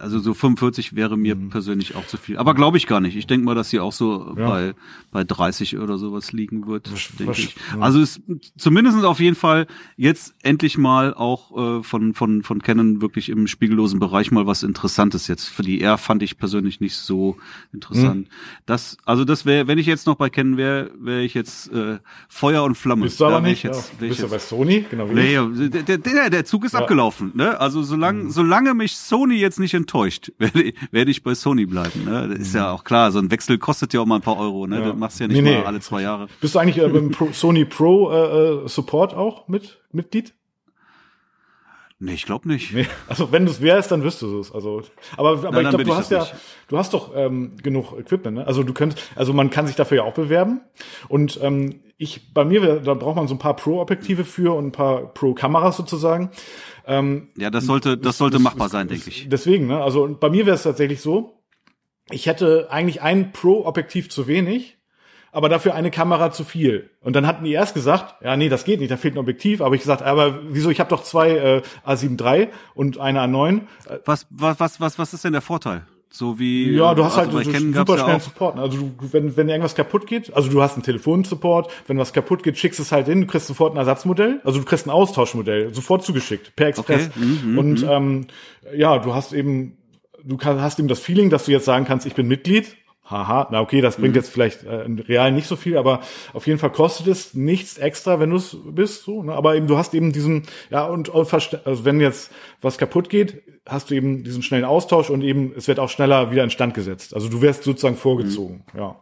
also so 45 wäre mir Mhm. persönlich auch zu viel. Aber glaube ich gar nicht. Ich denke mal, dass sie auch so Ja. bei, bei 30 oder sowas liegen wird, denke ich. ja. Also es zumindest auf jeden Fall jetzt endlich mal auch äh, von, von, von Canon wirklich im spiegellosen Bereich mal was Interessantes jetzt. Für die R fand ich persönlich nicht so interessant. Das, also das wäre, wenn ich jetzt noch bei Canon wäre, wäre ich jetzt äh, Feuer und Flamme. Bist du aber nicht? ich Jetzt, ja. Bist du bei Sony? Genau wie Nee, der, der- der, Zug ist. Mhm. abgelaufen. Ne? Also solange, solange mich Sony jetzt nicht enttäuscht, werde ich, werde ich bei Sony bleiben. Ne? Das ist ja auch klar, so ein Wechsel kostet ja auch mal ein paar Euro. Ne? Mhm. Ja. Das machst du ja nicht Nee, mal nee. alle zwei Jahre. Bist du eigentlich äh, beim Pro, Sony Pro äh, äh, Support auch mit Mitglied? Nee, ich glaube nicht. Nee, also wenn du es wärst, dann wirst du es. Also, aber aber dann ich glaube, du hast ja, nicht. du hast doch ähm, genug Equipment. Ne? Also du könntest, also man kann sich dafür ja auch bewerben. Und ähm, ich, bei mir, da braucht man so ein paar Pro-Objektive für und ein paar Pro-Kameras sozusagen. Ähm, Ja, das sollte, das sollte machbar sein, denke ich. Deswegen, ne? Also bei mir wäre es tatsächlich so, ich hätte eigentlich ein Pro-Objektiv zu wenig, aber dafür eine Kamera zu viel. Und dann hatten die erst gesagt, ja, nee, das geht nicht, da fehlt ein Objektiv. Aber ich gesagt, aber wieso, ich habe doch zwei äh, A7 III und eine A9. Äh, Was, was, was, was, was ist denn der Vorteil? So wie ja, du hast also halt so super ja schnellen. Support. ne? Also du, wenn, wenn irgendwas kaputt geht, also du hast einen Telefonsupport, wenn was kaputt geht, schickst es halt hin, du kriegst sofort ein Ersatzmodell, also du kriegst ein Austauschmodell, sofort zugeschickt, per Express. Okay, mhm, Und ähm, ja, du hast eben, du kann, hast eben das Feeling, dass du jetzt sagen kannst, ich bin Mitglied. Haha, na okay, das bringt Mhm. jetzt vielleicht äh, Real nicht so viel, aber auf jeden Fall kostet es nichts extra, wenn du es bist, so, ne? Aber eben, du hast eben diesen, ja, und, und also wenn jetzt was kaputt geht, hast du eben diesen schnellen Austausch und eben, es wird auch schneller wieder instand gesetzt. Also du wirst sozusagen vorgezogen, ja.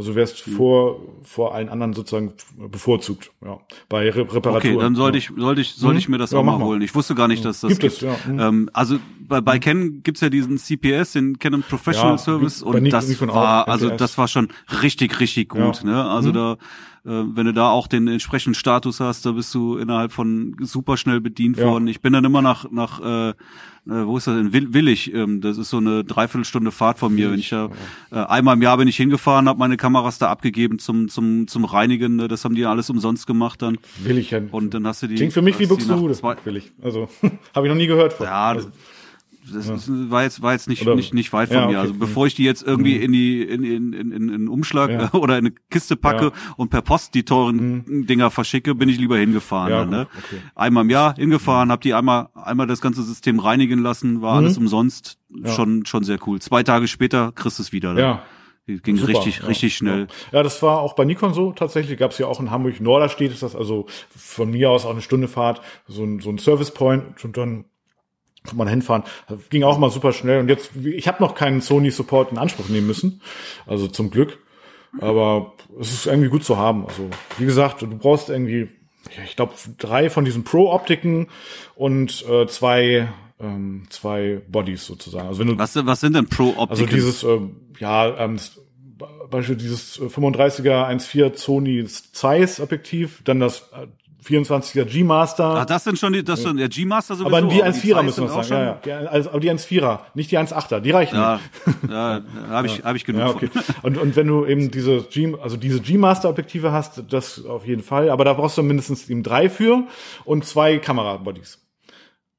Also wärst Mhm. vor, vor allen anderen sozusagen bevorzugt, ja. Bei Re Reparaturen. Okay, dann sollte ja. ich, sollte ich, sollte ich mir das Ja, auch mal mal. holen. Ich wusste gar nicht, dass das Gibt gibt. es, ja. Mhm. Ähm, also bei, bei Canon gibt's ja diesen CPS, den Canon Professional Service, und das Nikon auch, war, also das war schon richtig, richtig gut. Ja. Mhm. Ne? Also da, äh, wenn du da auch den entsprechenden Status hast, da bist du innerhalb von super schnell bedient Ja. worden. Ich bin dann immer nach, nach äh, äh, wo ist das denn? Will, Willig. Ähm, das ist so eine Dreiviertelstunde Fahrt von mir. Wenn ich da, äh, einmal im Jahr bin ich hingefahren, habe meine Kameras da abgegeben zum zum zum Reinigen. Ne? Das haben die alles umsonst gemacht dann. Will ich ja. Und dann hast du die. Klingt für mich wie Buxtehude, zwei- will ich. Also, habe ich noch nie gehört von. Ja, also, das ist, war jetzt war jetzt nicht Oder- nicht nicht weit von Ja, mir. okay. Also bevor ich die jetzt irgendwie in die in in in, in einen Umschlag Ja. oder in eine Kiste packe Ja. und per Post die teuren Dinger verschicke, bin ich lieber hingefahren. Ja, dann, ne? okay. Einmal im Jahr hingefahren, habe die einmal einmal das ganze System reinigen lassen, war alles umsonst. Mhm. Ja. Schon schon sehr cool. Zwei Tage später kriegst du es wieder. ne? ja. ging Super, richtig ja, richtig schnell. Ja. ja, das war auch bei Nikon so tatsächlich. Gab es ja auch in Hamburg Norderstedt ist das also von mir aus auch eine Stunde Fahrt, so ein, so ein Service Point und dann kann man hinfahren. Ging auch mal super schnell. Und jetzt, ich habe noch keinen Sony Support in Anspruch nehmen müssen, also zum Glück. Aber es ist irgendwie gut zu haben. Also wie gesagt, du brauchst irgendwie, ich glaube, drei von diesen Pro-Optiken und äh, zwei ähm, zwei Bodies sozusagen. Also wenn du Was was sind denn Pro Optiken? also dieses, ähm, ja, ähm, Beispiel dieses äh, 35er 1.4 Sony Zeiss Objektiv, dann das äh, 24er G-Master. Ah, das sind schon die, das schon der G-Master sowieso. aber die 1.4er Zeiss müssen wir sind sagen, ja, ja. Die, also, aber die 1.4er, nicht die 1.8er, die reichen Ja, nicht. ja, habe ich, hab ich genug Ja, okay. Und, und wenn du eben diese G, also diese G-Master-Objektive hast, das auf jeden Fall, aber da brauchst du mindestens eben drei für und zwei Kamerabodies.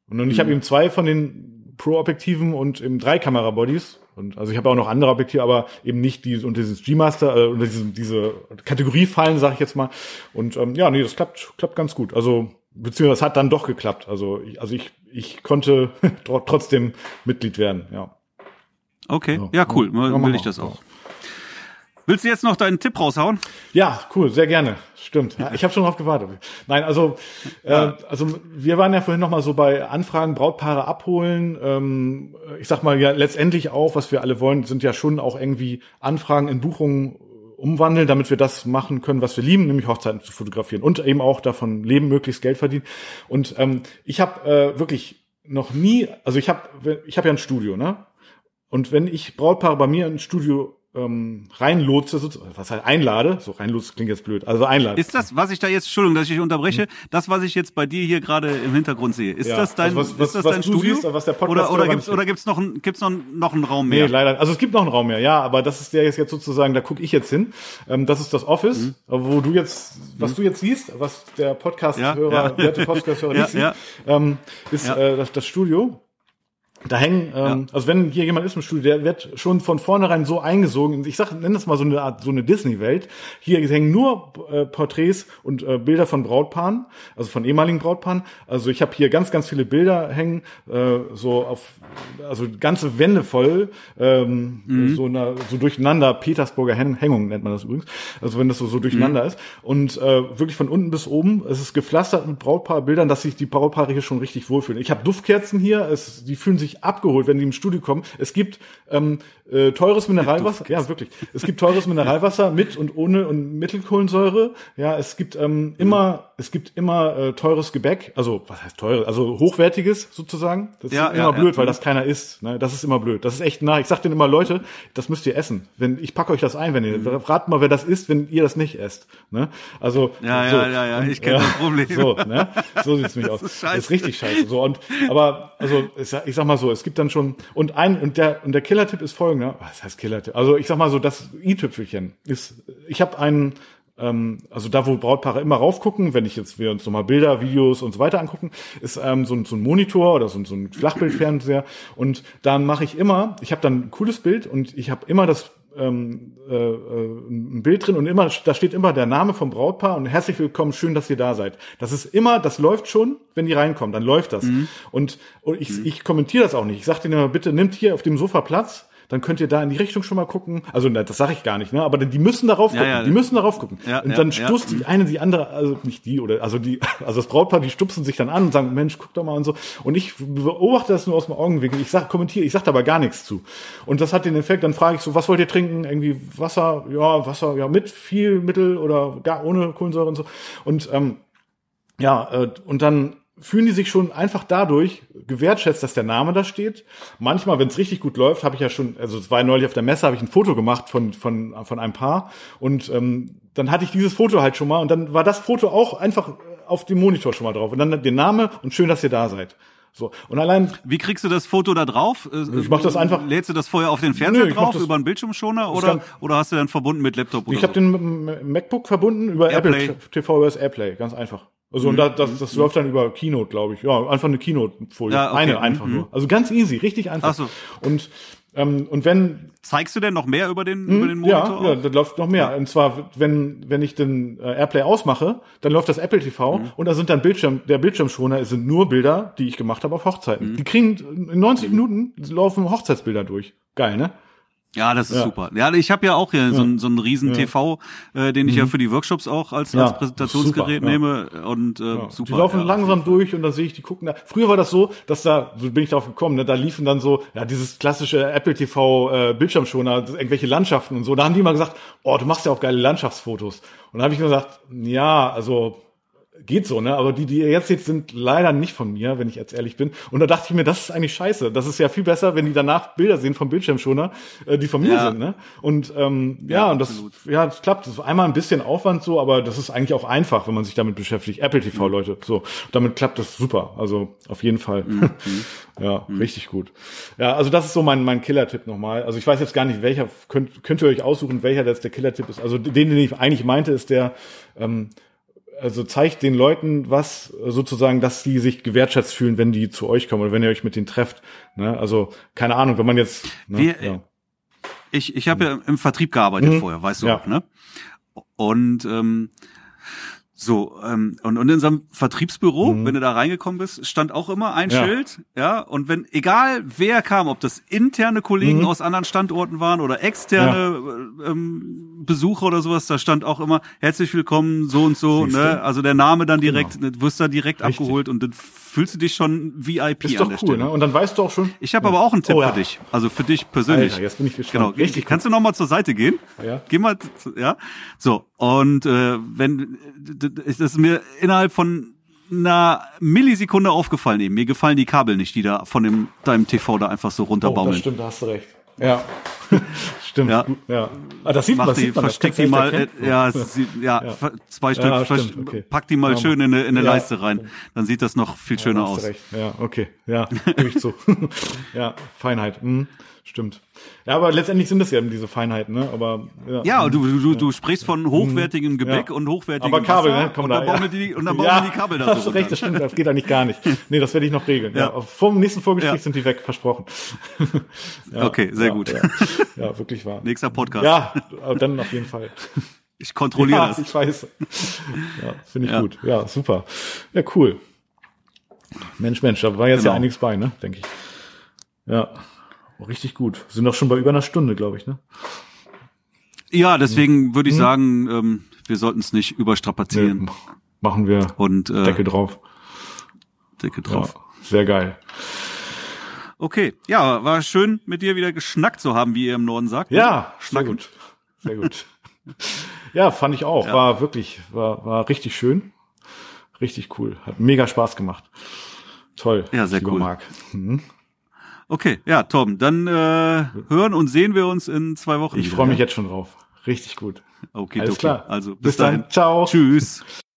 Und ich habe eben zwei von den Pro-Objektiven und eben drei Kamera-Bodies. Und also ich habe auch noch andere Objektive, aber eben nicht die und dieses G-Master äh, oder diese, diese Kategorie fallen, sage ich jetzt mal. Und ähm, ja, nee, das klappt klappt ganz gut. Also beziehungsweise es hat dann doch geklappt. Also ich, also ich ich konnte trotzdem Mitglied werden. Ja. Okay, ja, cool. Ja, will ich das auch. Willst du jetzt noch deinen Tipp raushauen? Ja, cool, sehr gerne. Stimmt. Ich habe schon drauf gewartet. Nein, also äh, also wir waren ja vorhin noch mal so bei Anfragen, Brautpaare abholen. Ähm, ich sag mal ja letztendlich auch, was wir alle wollen, sind ja schon auch irgendwie Anfragen in Buchungen umwandeln, damit wir das machen können, was wir lieben, nämlich Hochzeiten zu fotografieren und eben auch davon leben, möglichst Geld verdienen. Und ähm, ich habe äh, wirklich noch nie, also ich habe ich habe ja ein Studio, ne? Und wenn ich Brautpaare bei mir ins Studio ähm, reinlotse, was halt einlade, so reinlotse klingt jetzt blöd, also einlade. Ist das, was ich da jetzt, Entschuldigung, dass ich dich unterbreche, hm. das, was ich jetzt bei dir hier gerade im Hintergrund sehe, ist ja, das dein, also was, was, ist das was dein Studio? Siehst, was der Podcast oder oder gibt's, oder gibt's noch, ein, gibt's noch, noch einen Raum mehr? Nee, leider, also es gibt noch einen Raum mehr, ja, aber das ist der jetzt, jetzt sozusagen, da gucke ich jetzt hin, ähm, das ist das Office, mhm. wo du jetzt, was mhm. du jetzt siehst, was der Podcast-Hörer, ja, ja. werte Podcast-Hörer nicht sieht, ähm, ist äh, das, das Studio. Da hängen, ähm, ja. also wenn hier jemand ist im Studio, der wird schon von vornherein so eingesogen. Ich sag, nenn das mal so eine Art, so eine Disney-Welt. Hier hängen nur äh, Porträts und äh, Bilder von Brautpaaren, also von ehemaligen Brautpaaren. Also ich habe hier ganz, ganz viele Bilder hängen, äh, so auf, also ganze Wände voll, ähm, mhm. so, eine, so durcheinander. Petersburger Hängung nennt man das übrigens. Also wenn das so, so durcheinander mhm. ist und äh, wirklich von unten bis oben. Es ist gepflastert mit Brautpaarbildern, dass sich die Brautpaare hier schon richtig wohlfühlen. Ich habe Duftkerzen hier, es, die fühlen sich sich abgeholt, wenn die im Studio kommen. Es gibt ähm, äh, teures Mineralwasser. Ja, wirklich. Es gibt teures Mineralwasser mit und ohne und Mittelkohlensäure. Ja, es gibt ähm, immer, es gibt immer äh, teures Gebäck. Also was heißt teures? Also hochwertiges sozusagen. Das ja, ist immer ja, blöd, ja. weil das keiner isst. Ne? Das ist immer blöd. Das ist echt nah. Ich sag denen immer, Leute, das müsst ihr essen. Wenn ich packe euch das ein, wenn ihr mhm. rat mal, wer das isst, wenn ihr das nicht esst. Ne? Also ja, so. ja, ja, ja. Ich kenne das Problem. So, ne? so sieht's mich aus. Das ist, scheiße. das ist richtig scheiße. So und aber also ich sag mal so, es gibt dann schon und ein und der und der Killer-Tipp ist folgender. Was heißt Killer-Tipp? Also ich sag mal so, das i-Tüpfelchen ist. Ich habe einen ähm, also da, wo Brautpaare immer raufgucken, wenn ich jetzt wir uns nochmal Bilder, Videos und so weiter angucken, ist ähm, so, ein, so ein Monitor oder so, so ein Flachbildfernseher und dann mache ich immer, ich habe dann ein cooles Bild und ich habe immer das ähm, äh, äh, ein Bild drin und immer, da steht immer der Name vom Brautpaar und herzlich willkommen, schön, dass ihr da seid. Das ist immer, das läuft schon, wenn die reinkommen, dann läuft das. Mhm. Und, und ich, mhm. ich kommentiere das auch nicht. Ich sage denen immer, bitte nimmt hier auf dem Sofa Platz dann könnt ihr da in die Richtung schon mal gucken. Also das sage ich gar nicht, ne? Aber die müssen darauf gucken. Ja, ja. Die müssen darauf gucken. Ja, und dann stupst die eine die andere, also nicht die oder also die, also das Brautpaar, die stupsen sich dann an und sagen, Mensch, guck doch mal und so. Und ich beobachte das nur aus dem Augenwinkel. Ich sag, kommentiere, ich sag da aber gar nichts zu. Und das hat den Effekt. Dann frage ich so, was wollt ihr trinken? Irgendwie Wasser, ja Wasser, ja mit viel Mittel oder gar ohne Kohlensäure und so. Und ähm, ja, äh, und dann fühlen die sich schon einfach dadurch gewertschätzt, dass der Name da steht. Manchmal, wenn es richtig gut läuft, habe ich ja schon, also es war neulich auf der Messe, habe ich ein Foto gemacht von von von einem Paar und ähm, dann hatte ich dieses Foto halt schon mal und dann war das Foto auch einfach auf dem Monitor schon mal drauf und dann der Name und schön, dass ihr da seid. So und allein. Wie kriegst du das Foto da drauf? Ich mach das einfach. Lädst du das vorher auf den Fernseher Nö, drauf über einen Bildschirmschoner oder kann, oder hast du dann verbunden mit Laptop? Oder ich habe so? den MacBook verbunden über Airplay. Apple TV über das Airplay, ganz einfach. Also mhm. und das, das, das mhm. läuft dann über Keynote, glaube ich. Ja, einfach eine Keynote-Folie. Ja, okay. Eine einfach mhm. nur. Also ganz easy, richtig einfach. Ach so. Und ähm, und wenn zeigst du denn noch mehr über den über den Monitor? Ja, ja, da läuft noch mehr. Ja. Und zwar wenn wenn ich den äh, AirPlay ausmache, dann läuft das Apple TV mhm. und da sind dann Bildschirm der Bildschirmschoner sind nur Bilder, die ich gemacht habe auf Hochzeiten. Mhm. Die kriegen in 90 mhm. Minuten laufen Hochzeitsbilder durch. Geil, ne? Ja, das ist ja. super. Ja, ich habe ja auch hier ja. so, so einen riesen ja. TV, äh, den ich ja mhm. für die Workshops auch als, als Präsentationsgerät super, nehme und äh, super. Die laufen langsam durch und dann sehe ich, die gucken da. Früher war das so, dass da, so bin ich darauf gekommen, ne, da liefen dann so, ja, dieses klassische Apple TV äh, Bildschirmschoner, irgendwelche Landschaften und so. Da haben die immer gesagt, oh, du machst ja auch geile Landschaftsfotos. Und da habe ich gesagt, ja, also geht so, ne? Aber die, die ihr jetzt seht, sind leider nicht von mir, wenn ich jetzt ehrlich bin. Und da dachte ich mir, das ist eigentlich scheiße. Das ist ja viel besser, wenn die danach Bilder sehen vom Bildschirmschoner, äh, die von mir ja. sind, ne? Und ähm, ja, ja und das, absolut. ja, das klappt. Das ist einmal ein bisschen Aufwand so, aber das ist eigentlich auch einfach, wenn man sich damit beschäftigt. Apple TV, mhm. Leute, so. Damit klappt das super. Also auf jeden Fall. Mhm. ja, mhm. richtig gut. Ja, also das ist so mein, mein Killer-Tipp nochmal. Also ich weiß jetzt gar nicht, welcher, könnt, könnt ihr euch aussuchen, welcher jetzt der Killer-Tipp ist. Also den, den ich eigentlich meinte, ist der, ähm, also zeigt den Leuten was sozusagen, dass die sich gewertschätzt fühlen, wenn die zu euch kommen oder wenn ihr euch mit denen trefft. Ne? Also keine Ahnung, wenn man jetzt. Ne? Wir, ja. Ich, ich habe ja im Vertrieb gearbeitet Mhm. vorher, weißt du Ja. auch, ne? Und ähm, so, ähm, und, und in unserem Vertriebsbüro, Mhm. wenn du da reingekommen bist, stand auch immer ein Ja. Schild, ja, und wenn, egal wer kam, ob das interne Kollegen Mhm. aus anderen Standorten waren oder externe äh, ähm, Besucher oder sowas, da stand auch immer, herzlich willkommen, so und so, Siehste? ne, also der Name dann direkt, Genau. ne, wirst da direkt Richtig. abgeholt und dann fühlst du dich schon VIP Ist an doch der cool, Stelle. ne? Und dann weißt du auch schon. Ich habe aber auch einen Tipp Oh, ja. für dich, also für dich persönlich. Alter, jetzt bin ich gespannt. Genau, Richtig. Kannst du noch mal zur Seite gehen? Ja. Geh mal, zu- ja. So und äh, wenn das ist mir innerhalb von einer Millisekunde aufgefallen eben. Mir gefallen die Kabel nicht, die da von dem deinem TV da einfach so Oh, das runterbaumeln. stimmt, da hast du recht. Ja. stimmt. Ja. Ja. Ah, das sieht man, Mach das die, sieht man. versteck die mal, äh, ja, sieht, ja, Ja. zwei Stück, Ja, stimmt, okay. pack die mal schön in eine, in eine Leiste rein. Dann sieht das noch viel schöner aus. recht. Ja, okay. Ja, gebe ich zu. ja, Feinheit. Hm, stimmt. Ja, aber letztendlich sind das ja eben diese Feinheiten, ne? Aber ja. Ja, du, du, du sprichst von hochwertigem Gebäck Ja. und hochwertigem aber Kabel, Wasser ne? Komm und da, dann ja. bauen wir die, und dann bauen ja, wir die Kabel da hast so du recht, das stimmt, das geht eigentlich gar nicht. Nee, das werde ich noch regeln. Ja. Ja. Vor dem nächsten Vorgespräch Ja. sind die weg, versprochen. ja, Okay, sehr ja, gut. Ja, ja, wirklich wahr. Nächster Podcast. Ja, aber dann auf jeden Fall. Ich kontrolliere ja, das. ich weiß. Ja, finde ich Ja. gut. Ja, super. Ja, cool. Mensch, Mensch, da war jetzt ja Genau. einiges bei, ne? Denke ich. Ja. Richtig gut. Sind doch schon bei über einer Stunde, glaube ich, ne? Ja, deswegen Mhm. würde ich sagen, ähm, wir sollten es nicht überstrapazieren. Nee, machen wir Und äh, Deckel drauf. Decke Ja, drauf. sehr geil. Okay, ja, war schön mit dir wieder geschnackt zu haben, wie ihr im Norden sagt. Ja, sehr Schnacken. gut. Sehr gut. ja, fand ich auch. Ja. War wirklich, war, war richtig schön. Richtig cool. Hat mega Spaß gemacht. Toll. Ja, sehr cool. Marc. Mhm. Okay, ja, Tom, dann äh, hören und sehen wir uns in zwei Wochen. Ich freue mich jetzt schon drauf. Richtig gut. Okay, Alles okay. klar. Also bis, Bis dann. dahin. Ciao. Tschüss.